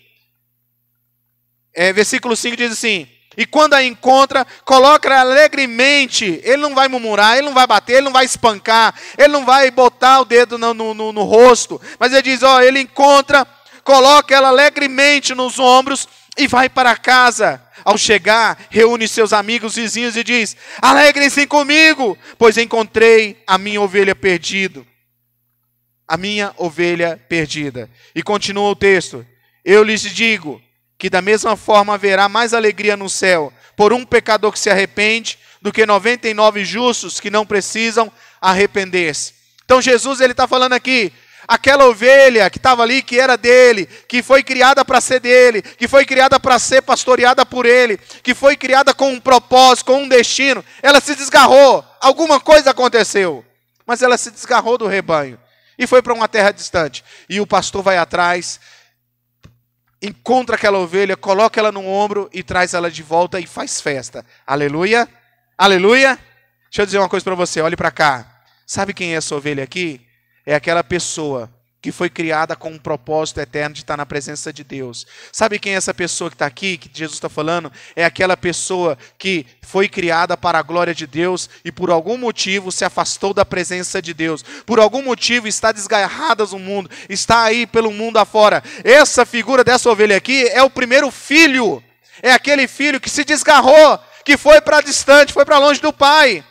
é, versículo 5 diz assim, e quando a encontra, coloca alegremente. Ele não vai murmurar, ele não vai bater, ele não vai espancar, ele não vai botar o dedo no, no, no, no rosto. Mas ele diz: ó, ele encontra, coloca ela alegremente nos ombros e vai para casa. Ao chegar, reúne seus amigos vizinhos e diz: Alegrem-se comigo, pois encontrei a minha ovelha perdida. A minha ovelha perdida. E continua o texto: Eu lhes digo que da mesma forma haverá mais alegria no céu por um pecador que se arrepende do que 99 justos que não precisam arrepender-se. Então Jesus ele está falando aqui, aquela ovelha que estava ali, que era dele, que foi criada para ser dele, que foi criada para ser pastoreada por ele, que foi criada com um propósito, com um destino, ela se desgarrou, alguma coisa aconteceu, mas ela se desgarrou do rebanho e foi para uma terra distante. E o pastor vai atrás encontra aquela ovelha, coloca ela no ombro e traz ela de volta e faz festa. Aleluia? Aleluia? Deixa eu dizer uma coisa para você, olhe para cá. Sabe quem é essa ovelha aqui? É aquela pessoa que foi criada com um propósito eterno de estar na presença de Deus. Sabe quem é essa pessoa que está aqui, que Jesus está falando? É aquela pessoa que foi criada para a glória de Deus e por algum motivo se afastou da presença de Deus. Por algum motivo está desgarrada do mundo, está aí pelo mundo afora. Essa figura dessa ovelha aqui é o primeiro filho. É aquele filho que se desgarrou, que foi para distante, foi para longe do pai.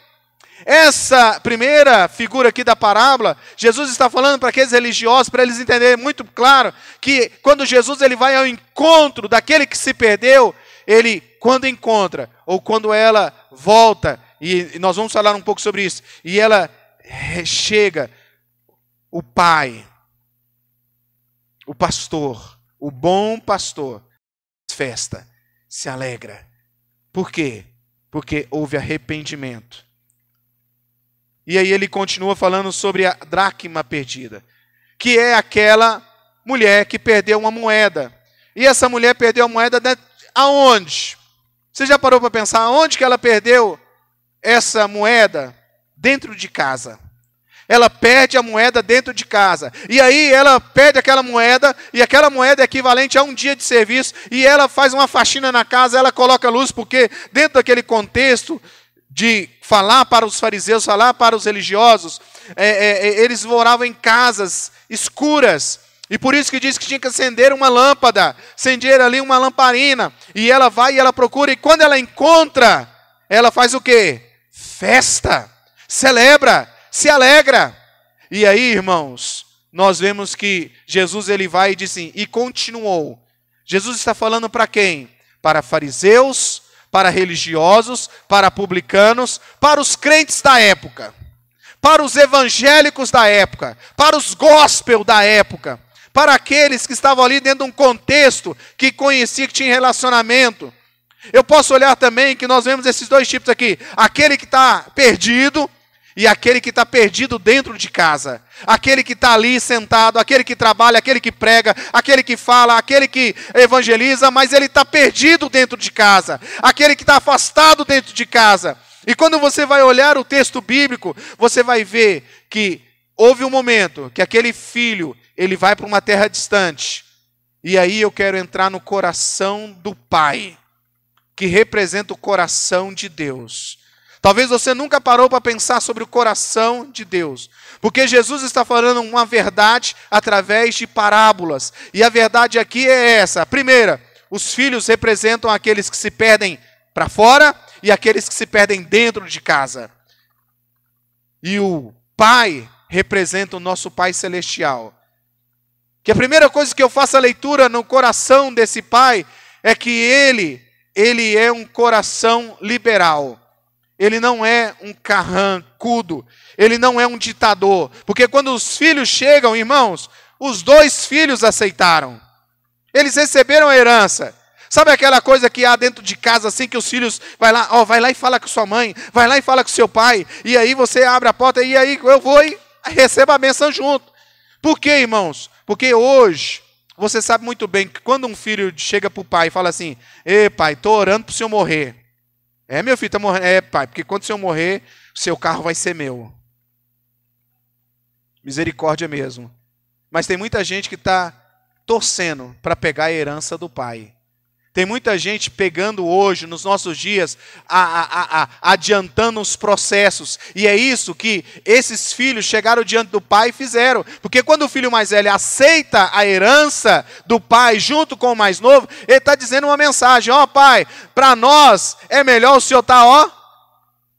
Essa primeira figura aqui da parábola, Jesus está falando para aqueles religiosos, para eles entenderem muito claro que quando Jesus ele vai ao encontro daquele que se perdeu, ele quando encontra ou quando ela volta, e nós vamos falar um pouco sobre isso, e ela chega o pai, o pastor, o bom pastor, festa, se alegra. Por quê? Porque houve arrependimento. E aí ele continua falando sobre a dracma perdida, que é aquela mulher que perdeu uma moeda. E essa mulher perdeu a moeda de... aonde? Você já parou para pensar aonde que ela perdeu essa moeda? Dentro de casa. Ela perde a moeda dentro de casa. E aí ela perde aquela moeda, e aquela moeda é equivalente a um dia de serviço, e ela faz uma faxina na casa, ela coloca luz, porque dentro daquele contexto de falar para os fariseus, falar para os religiosos, é, é, é, eles moravam em casas escuras. E por isso que diz que tinha que acender uma lâmpada, acender ali uma lamparina. E ela vai e ela procura, e quando ela encontra, ela faz o quê? Festa, celebra, se alegra. E aí, irmãos, nós vemos que Jesus ele vai e diz assim, e continuou. Jesus está falando para quem? Para fariseus, para religiosos, para publicanos, para os crentes da época, para os evangélicos da época, para os gospel da época, para aqueles que estavam ali dentro de um contexto que conhecia que tinha relacionamento. Eu posso olhar também que nós vemos esses dois tipos aqui: aquele que está perdido e aquele que está perdido dentro de casa, aquele que está ali sentado, aquele que trabalha, aquele que prega, aquele que fala, aquele que evangeliza, mas ele está perdido dentro de casa, aquele que está afastado dentro de casa. E quando você vai olhar o texto bíblico, você vai ver que houve um momento que aquele filho ele vai para uma terra distante. E aí eu quero entrar no coração do pai, que representa o coração de Deus. Talvez você nunca parou para pensar sobre o coração de Deus. Porque Jesus está falando uma verdade através de parábolas. E a verdade aqui é essa. Primeira, os filhos representam aqueles que se perdem para fora e aqueles que se perdem dentro de casa. E o pai representa o nosso pai celestial. Que a primeira coisa que eu faço a leitura no coração desse pai é que ele, ele é um coração liberal. Ele não é um carrancudo, ele não é um ditador, porque quando os filhos chegam, irmãos, os dois filhos aceitaram. Eles receberam a herança. Sabe aquela coisa que há dentro de casa assim que os filhos vai lá, ó, vai lá e fala com sua mãe, vai lá e fala com seu pai, e aí você abre a porta e aí eu vou e recebo a benção junto. Por quê, irmãos? Porque hoje você sabe muito bem que quando um filho chega para o pai e fala assim: "Ei, pai, estou orando para o senhor morrer", é, meu filho, tá morrendo. É, pai, porque quando o senhor morrer, seu carro vai ser meu. Misericórdia mesmo. Mas tem muita gente que está torcendo para pegar a herança do pai. Tem muita gente pegando hoje, nos nossos dias, a, a, a, adiantando os processos. E é isso que esses filhos chegaram diante do pai e fizeram. Porque quando o filho mais velho aceita a herança do pai junto com o mais novo, ele está dizendo uma mensagem: Ó oh, pai, para nós é melhor o senhor estar, tá, ó,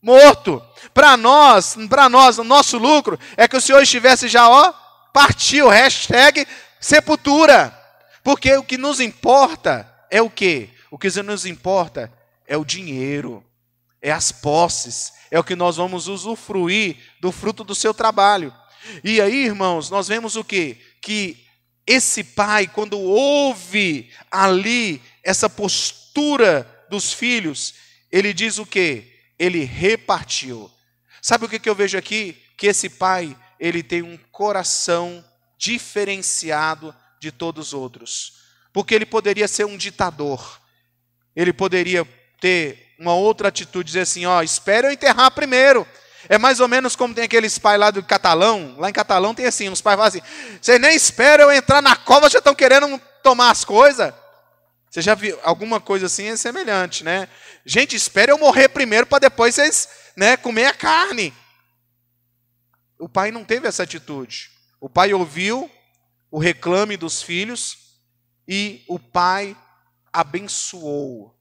morto. Para nós, para nós, o nosso lucro é que o senhor estivesse já, ó, partiu. Hashtag sepultura. Porque o que nos importa é o que? O que nos importa é o dinheiro, é as posses, é o que nós vamos usufruir do fruto do seu trabalho. E aí, irmãos, nós vemos o que? Que esse pai, quando ouve ali essa postura dos filhos, ele diz o que? Ele repartiu. Sabe o que, eu vejo aqui? Que esse pai, ele tem um coração diferenciado de todos os outros porque ele poderia ser um ditador. Ele poderia ter uma outra atitude, dizer assim: ó, espere eu enterrar primeiro. É mais ou menos como tem aqueles pais lá do Catalão. Lá em Catalão tem assim, uns pais falam assim: vocês nem esperam eu entrar na cova, já estão querendo tomar as coisas. Você já viu alguma coisa assim é semelhante, né? Gente, espera eu morrer primeiro para depois vocês, né, comer a carne. O pai não teve essa atitude. O pai ouviu o reclame dos filhos e o pai abençoou,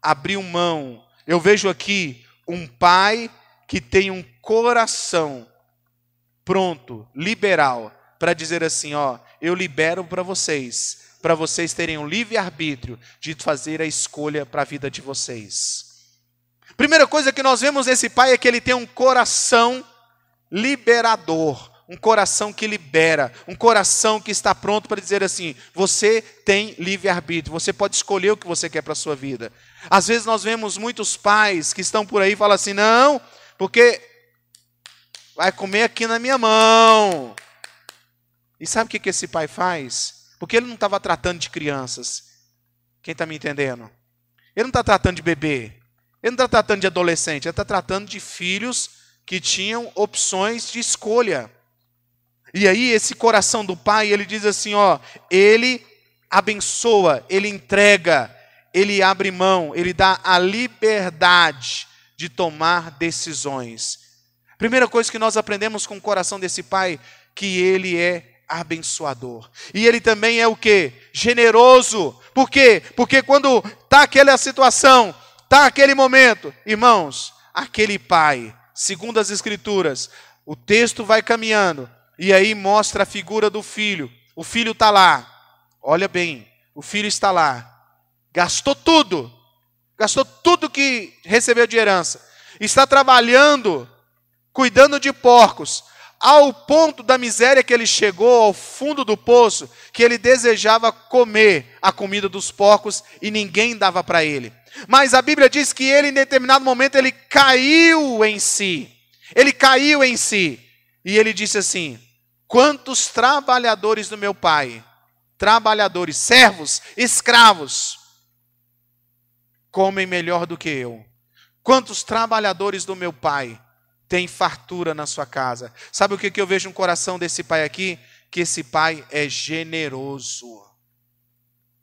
abriu mão. Eu vejo aqui um pai que tem um coração pronto, liberal, para dizer assim: ó, eu libero para vocês, para vocês terem um livre-arbítrio de fazer a escolha para a vida de vocês. Primeira coisa que nós vemos nesse pai é que ele tem um coração liberador, um coração que libera, um coração que está pronto para dizer assim: você tem livre-arbítrio, você pode escolher o que você quer para a sua vida. Às vezes nós vemos muitos pais que estão por aí e falam assim: não, porque vai comer aqui na minha mão. E sabe o que, que esse pai faz? Porque ele não estava tratando de crianças. Quem está me entendendo? Ele não está tratando de bebê. Ele não está tratando de adolescente. Ele está tratando de filhos que tinham opções de escolha. E aí, esse coração do pai, ele diz assim: ó, ele abençoa, ele entrega, ele abre mão, ele dá a liberdade de tomar decisões. Primeira coisa que nós aprendemos com o coração desse pai, que ele é abençoador. E ele também é o que? Generoso. Por quê? Porque quando está aquela situação, está aquele momento, irmãos, aquele pai, segundo as escrituras, o texto vai caminhando, e aí mostra a figura do filho. O filho está lá. Olha bem, o filho está lá. Gastou tudo. Gastou tudo que recebeu de herança. Está trabalhando, cuidando de porcos, ao ponto da miséria que ele chegou ao fundo do poço, que ele desejava comer a comida dos porcos e ninguém dava para ele. Mas a Bíblia diz que ele, em determinado momento, ele caiu em si. Ele caiu em si. E ele disse assim: Quantos trabalhadores do meu pai, trabalhadores, servos, escravos, comem melhor do que eu? Quantos trabalhadores do meu pai têm fartura na sua casa? Sabe o que, eu vejo no coração desse pai aqui? Que esse pai é generoso.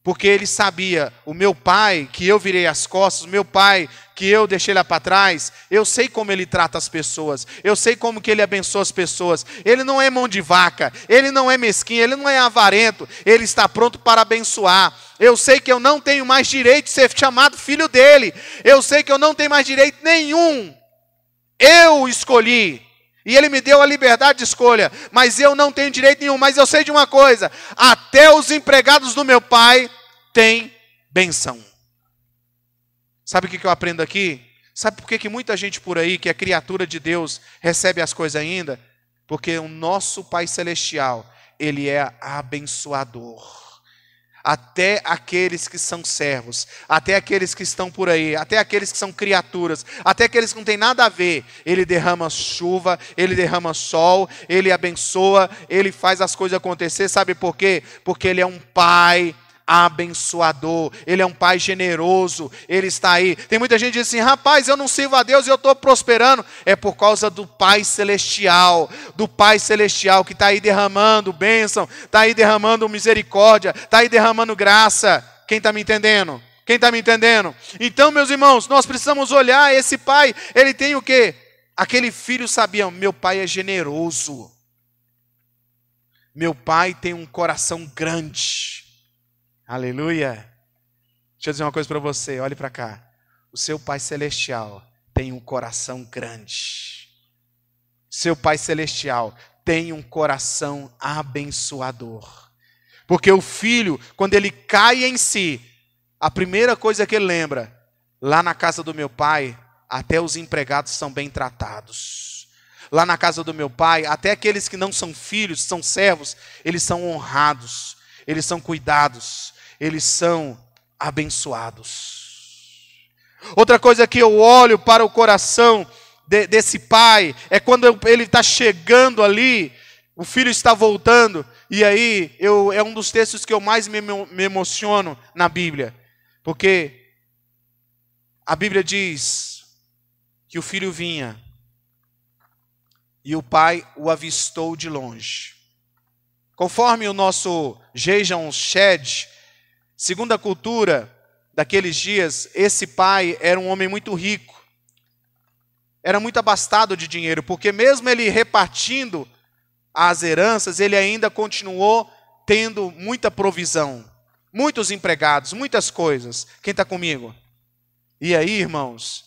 Porque ele sabia, o meu pai, que eu virei as costas, o meu pai, que eu deixei lá para trás, eu sei como ele trata as pessoas, eu sei como que ele abençoa as pessoas. Ele não é mão de vaca, ele não é mesquinho, ele não é avarento, ele está pronto para abençoar. Eu sei que eu não tenho mais direito de ser chamado filho dele, eu sei que eu não tenho mais direito nenhum. Eu escolhi, e ele me deu a liberdade de escolha, mas eu não tenho direito nenhum. Mas eu sei de uma coisa: até os empregados do meu pai têm benção. Sabe o que eu aprendo aqui? Sabe por que, que muita gente por aí, que é criatura de Deus, recebe as coisas ainda? Porque o nosso Pai Celestial, Ele é abençoador até aqueles que são servos, até aqueles que estão por aí, até aqueles que são criaturas, até aqueles que não têm nada a ver. Ele derrama chuva, ele derrama sol, ele abençoa, ele faz as coisas acontecer. Sabe por quê? Porque ele é um pai abençoador, Ele é um Pai generoso, Ele está aí. Tem muita gente que diz assim: rapaz, eu não sirvo a Deus e eu estou prosperando. É por causa do Pai Celestial, do Pai Celestial que está aí derramando bênção, está aí derramando misericórdia, está aí derramando graça. Quem está me entendendo? Quem está me entendendo? Então, meus irmãos, nós precisamos olhar esse pai, ele tem o quê? Aquele filho sabia, meu pai é generoso. Meu pai tem um coração grande. Aleluia. Deixa eu dizer uma coisa para você, olhe para cá. O seu Pai Celestial tem um coração grande. Seu Pai Celestial tem um coração abençoador. Porque o filho, quando ele cai em si, a primeira coisa que ele lembra, lá na casa do meu pai, até os empregados são bem tratados. Lá na casa do meu pai, até aqueles que não são filhos, são servos, eles são honrados, eles são cuidados eles são abençoados. Outra coisa que eu olho para o coração de, desse pai é quando ele está chegando ali, o filho está voltando, e aí eu, é um dos textos que eu mais me, me emociono na Bíblia, porque a Bíblia diz que o filho vinha e o pai o avistou de longe. Conforme o nosso Jason Shed, segundo a cultura daqueles dias, esse pai era um homem muito rico. Era muito abastado de dinheiro, porque mesmo ele repartindo as heranças, ele ainda continuou tendo muita provisão, muitos empregados, muitas coisas. Quem está comigo? E aí, irmãos,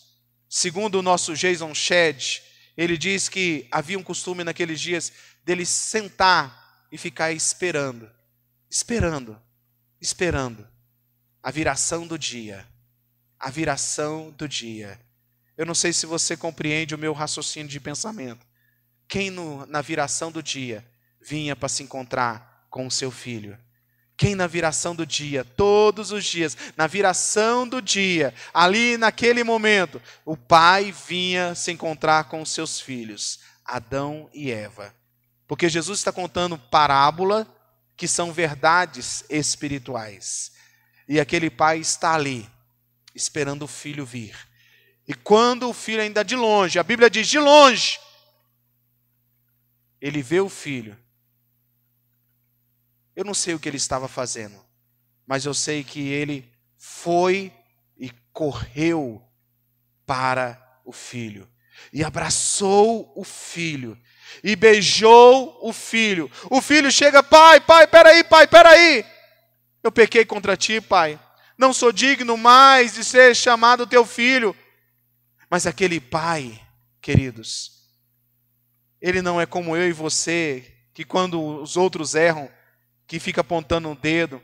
segundo o nosso Jason Shed, ele diz que havia um costume naqueles dias dele sentar e ficar esperando, esperando, esperando a viração do dia, a viração do dia. Eu não sei se você compreende o meu raciocínio de pensamento. Quem no, na viração do dia vinha para se encontrar com o seu filho? Quem na viração do dia, todos os dias, na viração do dia, ali naquele momento, o pai vinha se encontrar com os seus filhos, Adão e Eva. Porque Jesus está contando parábola que são verdades espirituais. E aquele pai está ali, esperando o filho vir. E quando o filho ainda de longe, a Bíblia diz de longe, ele vê o filho eu não sei o que ele estava fazendo, mas eu sei que ele foi e correu para o filho e abraçou o filho e beijou o filho. O filho chega, pai, pai, peraí, pai, peraí. Eu pequei contra ti, pai. Não sou digno mais de ser chamado teu filho. Mas aquele pai, queridos, ele não é como eu e você, que quando os outros erram, que fica apontando o um dedo,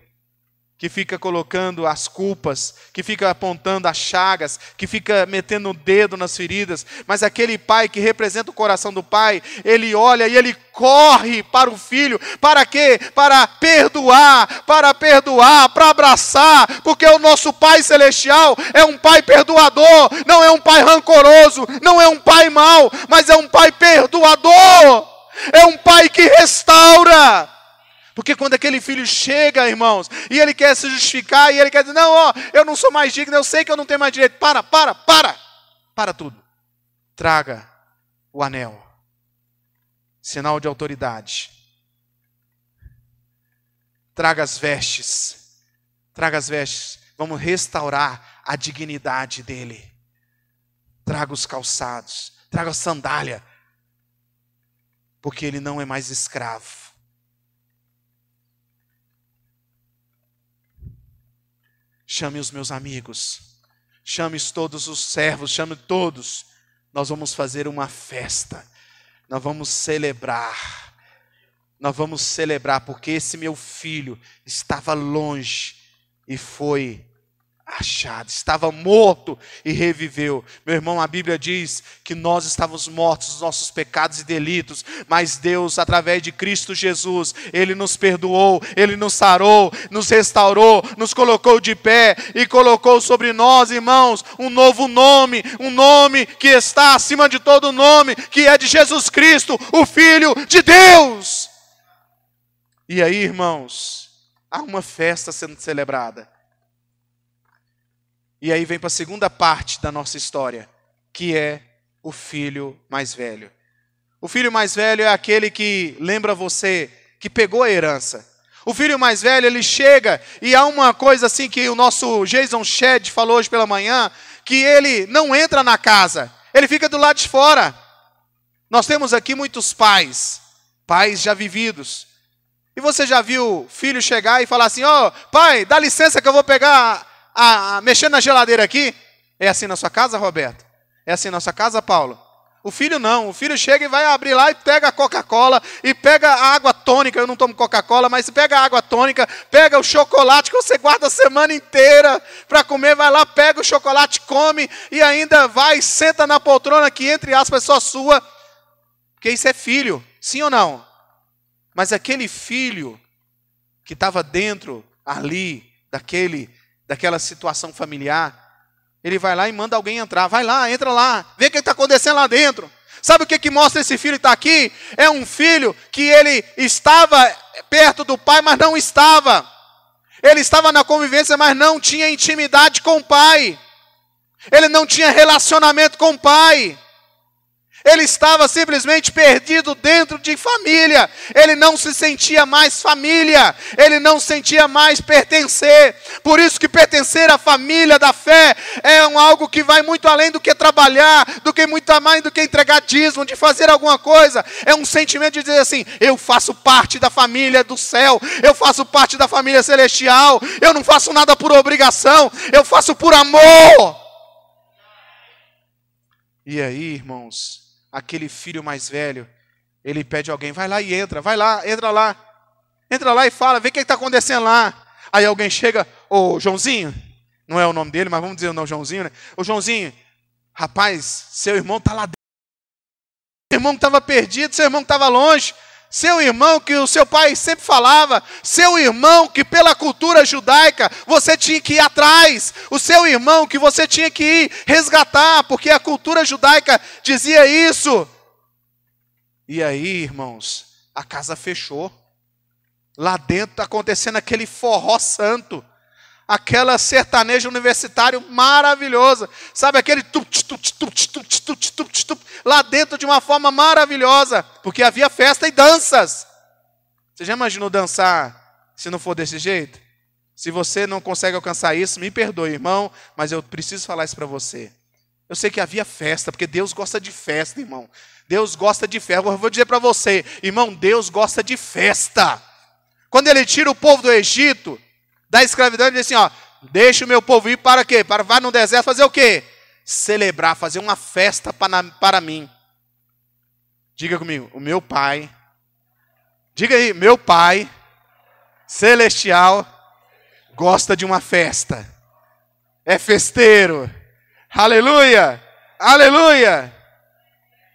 que fica colocando as culpas, que fica apontando as chagas, que fica metendo o dedo nas feridas, mas aquele pai que representa o coração do pai, ele olha e ele corre para o filho, para quê? Para perdoar, para perdoar, para abraçar, porque o nosso Pai celestial é um pai perdoador, não é um pai rancoroso, não é um pai mau, mas é um pai perdoador. É um pai que restaura. Porque quando aquele filho chega, irmãos, e ele quer se justificar, e ele quer dizer, não, ó, eu não sou mais digno, eu sei que eu não tenho mais direito. Para, para, para, para tudo. Traga o anel. Sinal de autoridade. Traga as vestes. Traga as vestes. Vamos restaurar a dignidade dele. Traga os calçados. Traga a sandália. Porque ele não é mais escravo Chame os meus amigos, chame todos os servos, chame todos. Nós vamos fazer uma festa, nós vamos celebrar. Nós vamos celebrar porque esse meu filho estava longe e foi achado, estava morto e reviveu. Meu irmão, a Bíblia diz que nós estávamos mortos nos nossos pecados e delitos, mas Deus, através de Cristo Jesus, Ele nos perdoou, Ele nos sarou, nos restaurou, nos colocou de pé e colocou sobre nós, irmãos, um novo nome, um nome que está acima de todo nome, que é de Jesus Cristo, o Filho de Deus. E aí, irmãos, há uma festa sendo celebrada. E aí vem para a segunda parte da nossa história, que é o filho mais velho. O filho mais velho é aquele que lembra você que pegou a herança. O filho mais velho, ele chega e há uma coisa assim que o nosso Jason Shed falou hoje pela manhã, que ele não entra na casa, ele fica do lado de fora. Nós temos aqui muitos pais, pais já vividos. E você já viu filho chegar e falar assim: "Ó, oh, pai, dá licença que eu vou pegar a, a mexer na geladeira aqui? É assim na sua casa, Roberto? É assim na sua casa, Paulo? O filho não, o filho chega e vai abrir lá e pega a Coca-Cola e pega a água tônica. Eu não tomo Coca-Cola, mas pega a água tônica, pega o chocolate que você guarda a semana inteira para comer, vai lá, pega o chocolate, come e ainda vai, senta na poltrona que, entre aspas, é só sua. Porque isso é filho, sim ou não? Mas aquele filho que estava dentro ali daquele daquela situação familiar, ele vai lá e manda alguém entrar. Vai lá, entra lá, vê o que está acontecendo lá dentro. Sabe o que, que mostra esse filho está aqui? É um filho que ele estava perto do pai, mas não estava. Ele estava na convivência, mas não tinha intimidade com o pai. Ele não tinha relacionamento com o pai. Ele estava simplesmente perdido dentro de família. Ele não se sentia mais família. Ele não sentia mais pertencer. Por isso que pertencer à família da fé é um algo que vai muito além do que trabalhar, do que muito mais do que entregar dízimo, de fazer alguma coisa. É um sentimento de dizer assim: eu faço parte da família do céu. Eu faço parte da família celestial. Eu não faço nada por obrigação. Eu faço por amor. E aí, irmãos, aquele filho mais velho, ele pede alguém, vai lá e entra, vai lá, entra lá. Entra lá e fala, vê o que está acontecendo lá. Aí alguém chega, ô Joãozinho, não é o nome dele, mas vamos dizer o Joãozinho, né? Ô Joãozinho, rapaz, seu irmão está lá dentro. Seu irmão estava perdido, seu irmão estava longe. Seu irmão que o seu pai sempre falava, seu irmão que pela cultura judaica você tinha que ir atrás, o seu irmão que você tinha que ir resgatar, porque a cultura judaica dizia isso. E aí, irmãos, a casa fechou. Lá dentro está acontecendo aquele forró santo aquela sertaneja universitário maravilhosa, sabe aquele tup, tup, tup, tup, tup, tup, tup, lá dentro de uma forma maravilhosa, porque havia festa e danças. Você já imaginou dançar se não for desse jeito? Se você não consegue alcançar isso, me perdoe, irmão, mas eu preciso falar isso para você. Eu sei que havia festa, porque Deus gosta de festa, irmão. Deus gosta de festa. Eu vou dizer para você, irmão, Deus gosta de festa. Quando ele tira o povo do Egito, da escravidão, ele diz assim: ó, deixa o meu povo ir para quê? Para vai no deserto fazer o quê? Celebrar, fazer uma festa para, para mim. Diga comigo, o meu pai. Diga aí, meu pai celestial gosta de uma festa. É festeiro. Aleluia! Aleluia!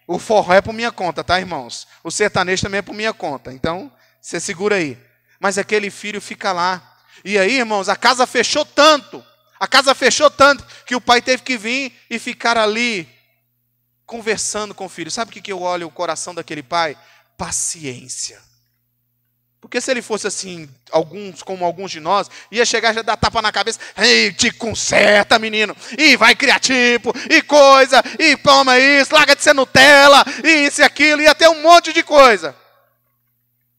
O forró é por minha conta, tá, irmãos? O sertanejo também é por minha conta. Então, você segura aí. Mas aquele filho fica lá e aí, irmãos, a casa fechou tanto, a casa fechou tanto, que o pai teve que vir e ficar ali, conversando com o filho. Sabe o que eu olho o coração daquele pai? Paciência. Porque se ele fosse assim, alguns, como alguns de nós, ia chegar já dar tapa na cabeça, ei, te conserta, menino, e vai criar tipo, e coisa, e toma isso, larga de ser Nutella, e isso e aquilo, ia ter um monte de coisa.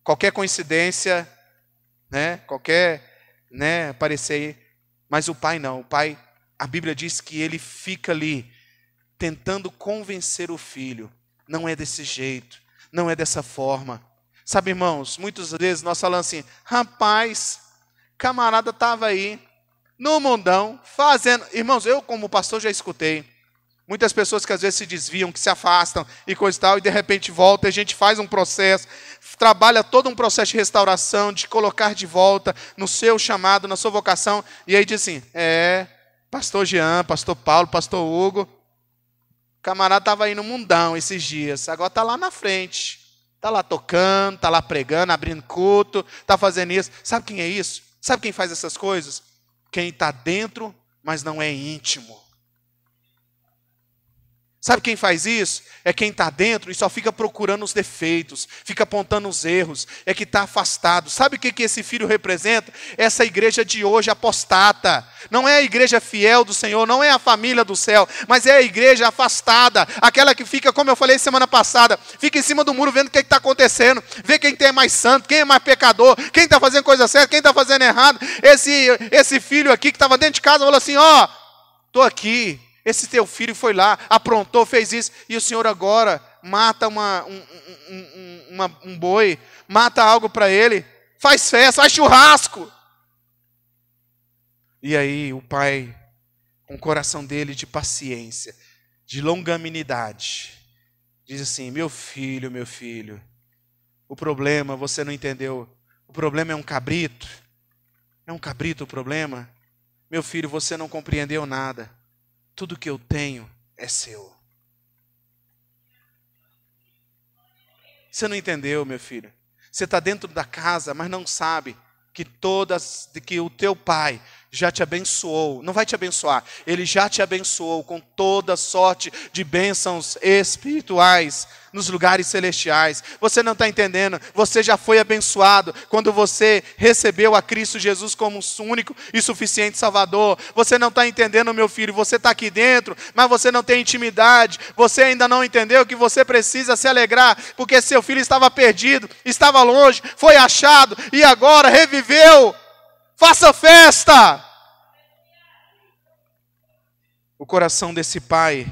Qualquer coincidência, né, qualquer né, aparecer. Mas o pai não. O pai, a Bíblia diz que ele fica ali tentando convencer o filho. Não é desse jeito, não é dessa forma. Sabe, irmãos, muitas vezes nós falamos assim: rapaz, camarada estava aí no mundão fazendo. Irmãos, eu como pastor já escutei. Muitas pessoas que às vezes se desviam, que se afastam e coisa e tal, e de repente volta, e a gente faz um processo, trabalha todo um processo de restauração, de colocar de volta no seu chamado, na sua vocação, e aí diz assim: é, pastor Jean, pastor Paulo, pastor Hugo, o camarada estava aí no mundão esses dias, agora está lá na frente, está lá tocando, está lá pregando, abrindo culto, está fazendo isso. Sabe quem é isso? Sabe quem faz essas coisas? Quem está dentro, mas não é íntimo. Sabe quem faz isso? É quem está dentro e só fica procurando os defeitos, fica apontando os erros, é que está afastado. Sabe o que, que esse filho representa? Essa igreja de hoje apostata. Não é a igreja fiel do Senhor, não é a família do céu, mas é a igreja afastada, aquela que fica, como eu falei semana passada, fica em cima do muro vendo o que está acontecendo, vê quem tem mais santo, quem é mais pecador, quem está fazendo coisa certa, quem está fazendo errado. Esse, esse filho aqui que estava dentro de casa falou assim: Ó, oh, estou aqui, esse teu filho foi lá, aprontou, fez isso, e o Senhor agora mata uma, um, um, uma, um boi, mata algo para ele, faz festa, faz churrasco. E aí o pai, com o coração dele de paciência, de longanimidade, diz assim: Meu filho, meu filho, o problema você não entendeu. O problema é um cabrito. É um cabrito o problema. Meu filho, você não compreendeu nada. Tudo que eu tenho é seu. Você não entendeu, meu filho? Você está dentro da casa, mas não sabe que todas, que o teu pai já te abençoou, não vai te abençoar, ele já te abençoou com toda sorte de bênçãos espirituais nos lugares celestiais. Você não está entendendo, você já foi abençoado quando você recebeu a Cristo Jesus como um único e suficiente Salvador. Você não está entendendo, meu filho, você está aqui dentro, mas você não tem intimidade, você ainda não entendeu que você precisa se alegrar, porque seu filho estava perdido, estava longe, foi achado e agora reviveu. Faça festa! O coração desse pai,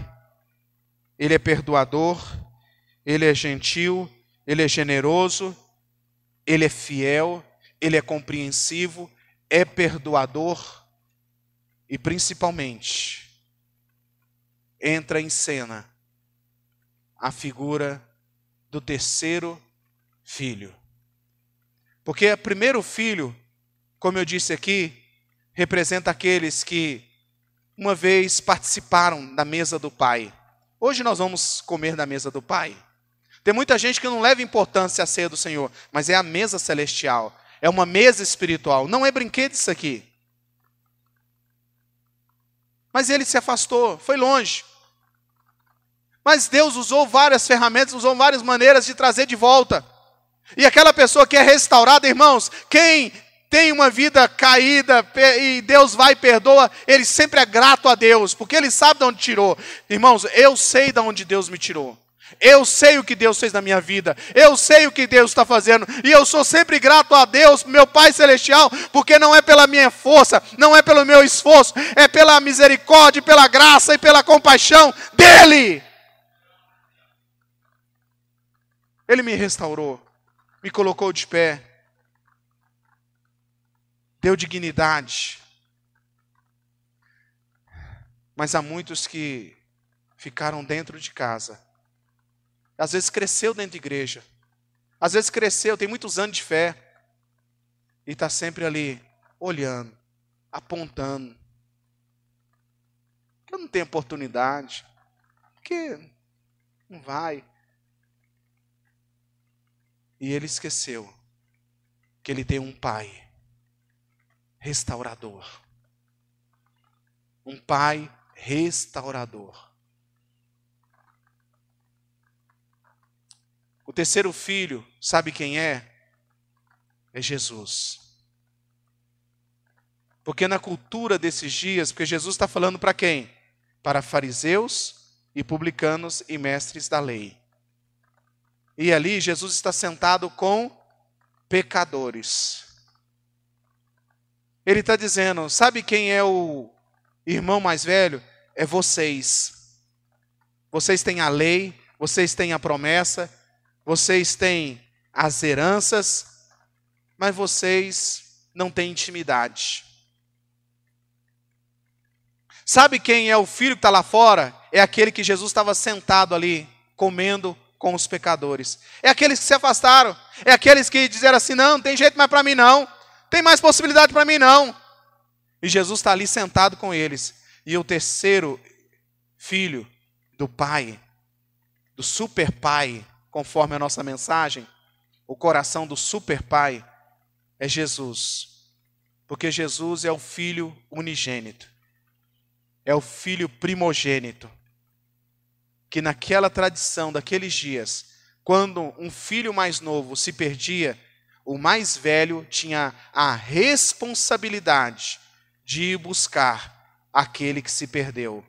ele é perdoador, ele é gentil, ele é generoso, ele é fiel, ele é compreensivo, é perdoador e principalmente entra em cena a figura do terceiro filho. Porque o primeiro filho como eu disse aqui, representa aqueles que uma vez participaram da mesa do Pai. Hoje nós vamos comer da mesa do Pai. Tem muita gente que não leva importância à ceia do Senhor, mas é a mesa celestial, é uma mesa espiritual, não é brinquedo isso aqui. Mas ele se afastou, foi longe. Mas Deus usou várias ferramentas, usou várias maneiras de trazer de volta. E aquela pessoa que é restaurada, irmãos, quem tem uma vida caída e Deus vai e perdoa, ele sempre é grato a Deus, porque ele sabe de onde tirou. Irmãos, eu sei de onde Deus me tirou. Eu sei o que Deus fez na minha vida, eu sei o que Deus está fazendo, e eu sou sempre grato a Deus, meu Pai Celestial, porque não é pela minha força, não é pelo meu esforço, é pela misericórdia, pela graça e pela compaixão dEle. Ele me restaurou, me colocou de pé, deu dignidade. Mas há muitos que ficaram dentro de casa. Às vezes cresceu dentro de igreja. Às vezes cresceu, tem muitos anos de fé. E está sempre ali, olhando, apontando. Eu não tenho oportunidade. Porque não vai. E ele esqueceu que ele tem um pai restaurador. Um pai restaurador. O terceiro filho, sabe quem é? É Jesus. Porque na cultura desses dias, porque Jesus está falando para quem? Para fariseus e publicanos e mestres da lei. E ali Jesus está sentado com pecadores. Ele está dizendo: sabe quem é o irmão mais velho? É vocês. Vocês têm a lei, vocês têm a promessa, vocês têm as heranças, mas vocês não têm intimidade. Sabe quem é o filho que está lá fora? É aquele que Jesus estava sentado ali, comendo com os pecadores. É aqueles que se afastaram. É aqueles que disseram assim: não, não tem jeito mais para mim não. Tem mais possibilidade para mim não. E Jesus está ali sentado com eles. E o terceiro filho do pai, do super pai, conforme a nossa mensagem, o coração do super pai é Jesus. Porque Jesus é o filho unigênito. É o filho primogênito. Que naquela tradição daqueles dias, quando um filho mais novo se perdia, o mais velho tinha a responsabilidade de ir buscar aquele que se perdeu,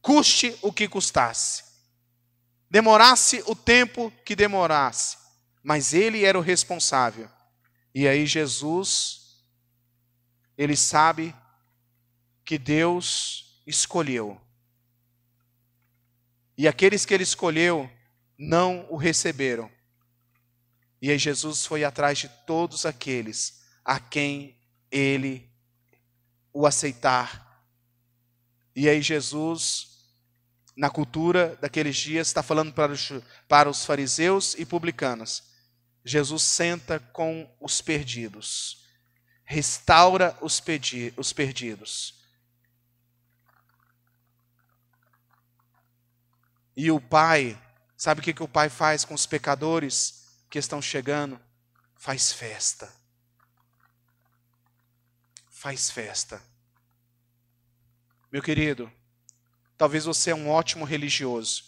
custe o que custasse, demorasse o tempo que demorasse, mas ele era o responsável. E aí Jesus, ele sabe que Deus escolheu. E aqueles que ele escolheu não o receberam. E aí Jesus foi atrás de todos aqueles a quem ele o aceitar. E aí Jesus, na cultura daqueles dias, está falando para os, para os fariseus e publicanos. Jesus senta com os perdidos, restaura os, pedi, os perdidos. E o pai, sabe o que, que o pai faz com os pecadores? Que estão chegando, faz festa. Faz festa. Meu querido, talvez você é um ótimo religioso.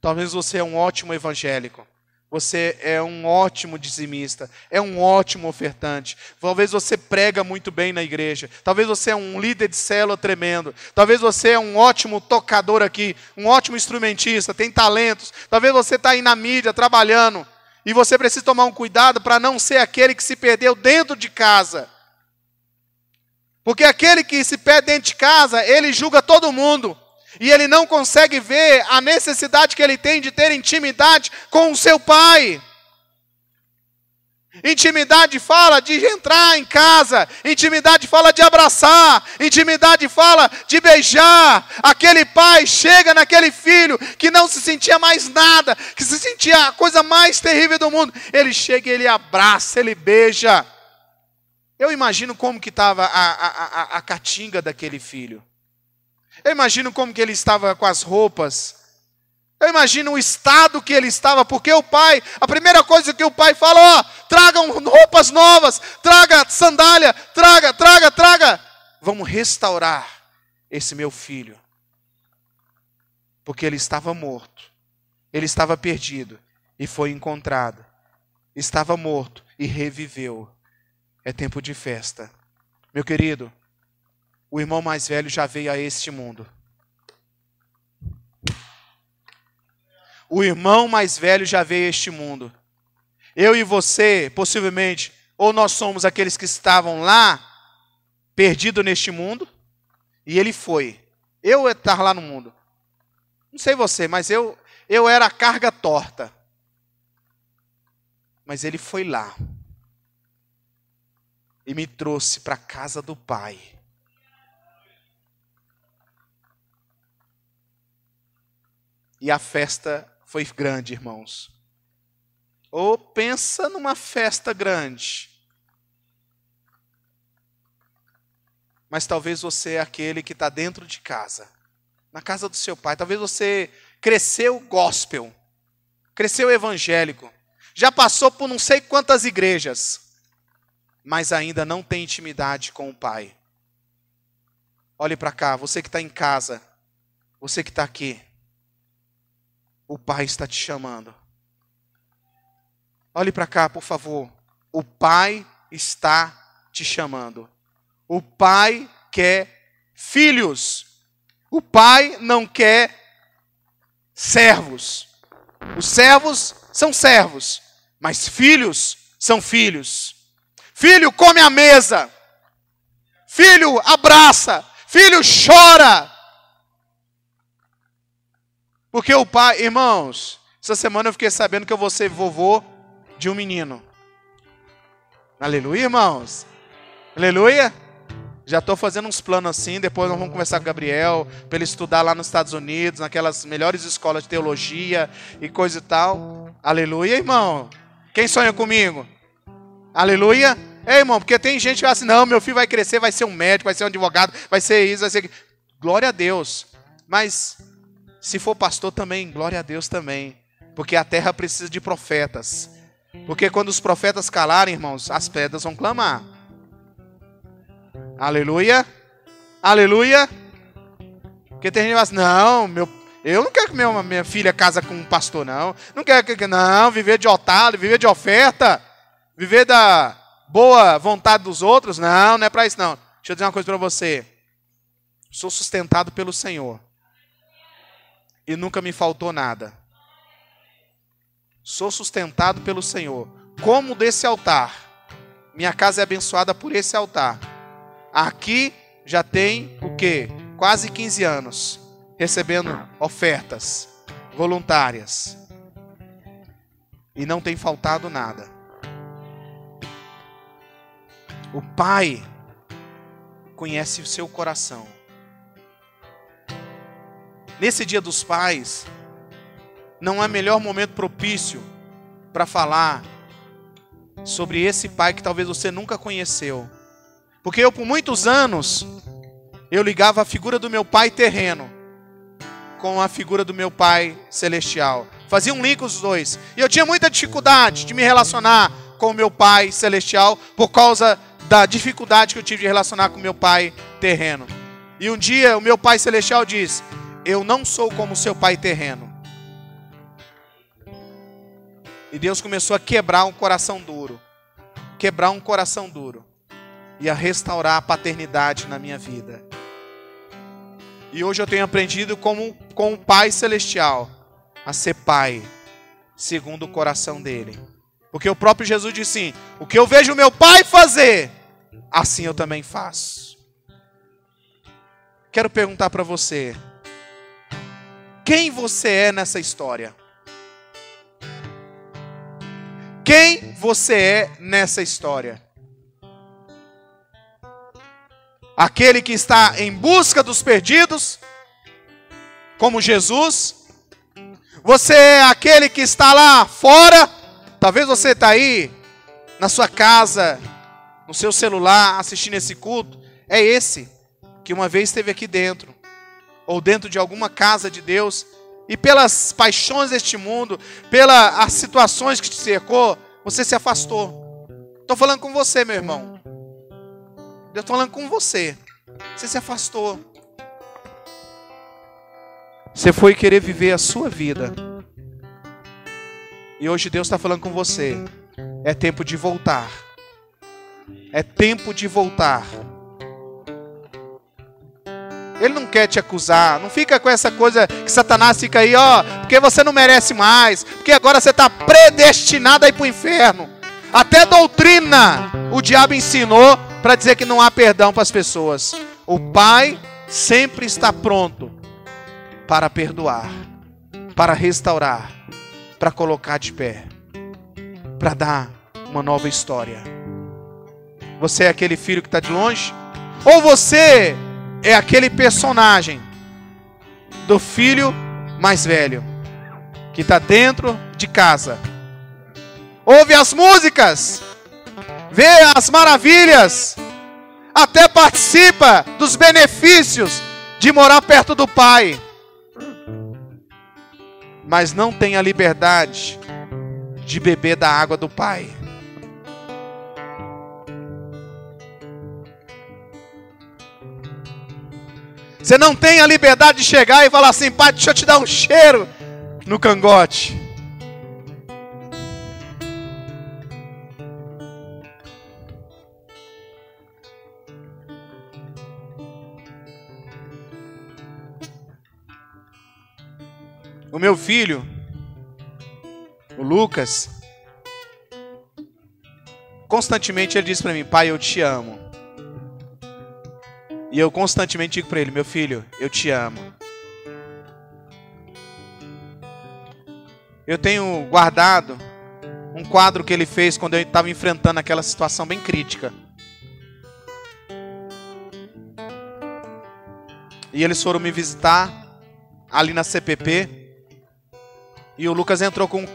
Talvez você é um ótimo evangélico. Você é um ótimo dizimista, é um ótimo ofertante. Talvez você prega muito bem na igreja. Talvez você é um líder de célula tremendo. Talvez você é um ótimo tocador aqui, um ótimo instrumentista, tem talentos. Talvez você está aí na mídia trabalhando e você precisa tomar um cuidado para não ser aquele que se perdeu dentro de casa. Porque aquele que se perde dentro de casa, ele julga todo mundo. E ele não consegue ver a necessidade que ele tem de ter intimidade com o seu pai. Intimidade fala de entrar em casa, intimidade fala de abraçar, intimidade fala de beijar. Aquele pai chega naquele filho que não se sentia mais nada, que se sentia a coisa mais terrível do mundo. Ele chega ele abraça, ele beija. Eu imagino como que estava a, a, a, a catinga daquele filho. Eu imagino como que ele estava com as roupas. Eu imagino o estado que ele estava, porque o pai, a primeira coisa que o pai fala, ó, tragam roupas novas, traga sandália, traga, traga, traga. Vamos restaurar esse meu filho. Porque ele estava morto. Ele estava perdido e foi encontrado. Estava morto e reviveu. É tempo de festa. Meu querido, o irmão mais velho já veio a este mundo. O irmão mais velho já veio a este mundo. Eu e você, possivelmente, ou nós somos aqueles que estavam lá, perdidos neste mundo, e ele foi. Eu estar lá no mundo. Não sei você, mas eu, eu era a carga torta. Mas ele foi lá. E me trouxe para a casa do Pai. E a festa foi grande, irmãos. Ou pensa numa festa grande. Mas talvez você é aquele que está dentro de casa, na casa do seu pai. Talvez você cresceu gospel, cresceu evangélico, já passou por não sei quantas igrejas, mas ainda não tem intimidade com o pai. Olhe para cá, você que está em casa, você que está aqui. O Pai está te chamando. Olhe para cá, por favor. O Pai está te chamando. O Pai quer filhos. O Pai não quer servos. Os servos são servos, mas filhos são filhos. Filho come a mesa. Filho abraça. Filho chora. Porque o pai, irmãos, essa semana eu fiquei sabendo que eu vou ser vovô de um menino. Aleluia, irmãos. Aleluia. Já estou fazendo uns planos assim. Depois nós vamos conversar com o Gabriel para ele estudar lá nos Estados Unidos, naquelas melhores escolas de teologia e coisa e tal. Aleluia, irmão. Quem sonha comigo? Aleluia. Ei, irmão, porque tem gente que fala assim: não, meu filho vai crescer, vai ser um médico, vai ser um advogado, vai ser isso, vai ser. Glória a Deus. Mas se for pastor também, glória a Deus também. Porque a terra precisa de profetas. Porque quando os profetas calarem, irmãos, as pedras vão clamar. Aleluia. Aleluia. Porque tem gente que fala assim, não, meu, eu não quero que minha, minha filha casa com um pastor, não. Não quero que, não, viver de otário, viver de oferta, viver da boa vontade dos outros. Não, não é para isso, não. Deixa eu dizer uma coisa para você. Sou sustentado pelo Senhor e nunca me faltou nada. Sou sustentado pelo Senhor. Como desse altar. Minha casa é abençoada por esse altar. Aqui já tem o quê? Quase 15 anos recebendo ofertas voluntárias. E não tem faltado nada. O Pai conhece o seu coração. Nesse dia dos pais, não há melhor momento propício para falar sobre esse pai que talvez você nunca conheceu. Porque eu, por muitos anos, eu ligava a figura do meu pai terreno com a figura do meu pai celestial. Fazia um link os dois. E eu tinha muita dificuldade de me relacionar com o meu pai celestial por causa da dificuldade que eu tive de relacionar com o meu pai terreno. E um dia o meu Pai Celestial diz: Eu não sou como seu pai terreno. E Deus começou a quebrar um coração duro. Quebrar um coração duro. E a restaurar a paternidade na minha vida. E hoje eu tenho aprendido como, com o Pai Celestial a ser pai, segundo o coração dele. Porque o próprio Jesus disse assim: O que eu vejo meu Pai fazer, assim eu também faço. Quero perguntar para você: quem você é nessa história? Quem você é nessa história? Aquele que está em busca dos perdidos, como Jesus? Você é aquele que está lá fora? Talvez você está aí na sua casa, no seu celular, assistindo esse culto. É esse que uma vez esteve aqui dentro, ou dentro de alguma casa de Deus, e pelas paixões deste mundo, pelas situações que te cercou, você se afastou. Estou falando com você, meu irmão. Eu estou falando com você. Você se afastou. Você foi querer viver a sua vida. E hoje Deus está falando com você. É tempo de voltar. É tempo de voltar. Ele não quer te acusar. Não fica com essa coisa que Satanás fica aí, ó, porque você não merece mais. Porque agora você está predestinado a ir para o inferno. Até doutrina o diabo ensinou para dizer que não há perdão para as pessoas. O Pai sempre está pronto para perdoar, para restaurar, para colocar de pé, para dar uma nova história. Você é aquele filho que está de longe? Ou você é aquele personagem do filho mais velho que está dentro de casa? Ouve as músicas, vê as maravilhas, até participa dos benefícios de morar perto do Pai, mas não tem a liberdade de beber da água do Pai. Você não tem a liberdade de chegar e falar assim, pai, deixa eu te dar um cheiro no cangote. O meu filho, o Lucas, constantemente ele diz para mim: Pai, eu te amo. E eu constantemente digo para ele: Meu filho, eu te amo. Eu tenho guardado um quadro que ele fez quando eu estava enfrentando aquela situação bem crítica. E eles foram me visitar ali na CPP. E o Lucas entrou com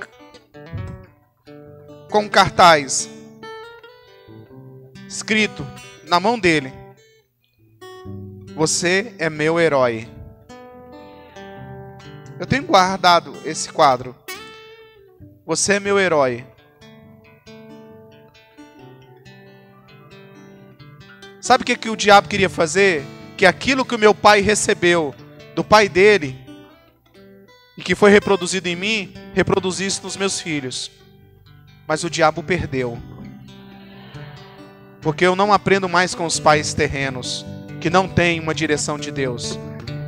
com um cartaz escrito na mão dele. Você é meu herói. Eu tenho guardado esse quadro. Você é meu herói. Sabe o que, que o diabo queria fazer? Que aquilo que o meu pai recebeu do pai dele e que foi reproduzido em mim, reproduzisse nos meus filhos. Mas o diabo perdeu. Porque eu não aprendo mais com os pais terrenos que não têm uma direção de Deus.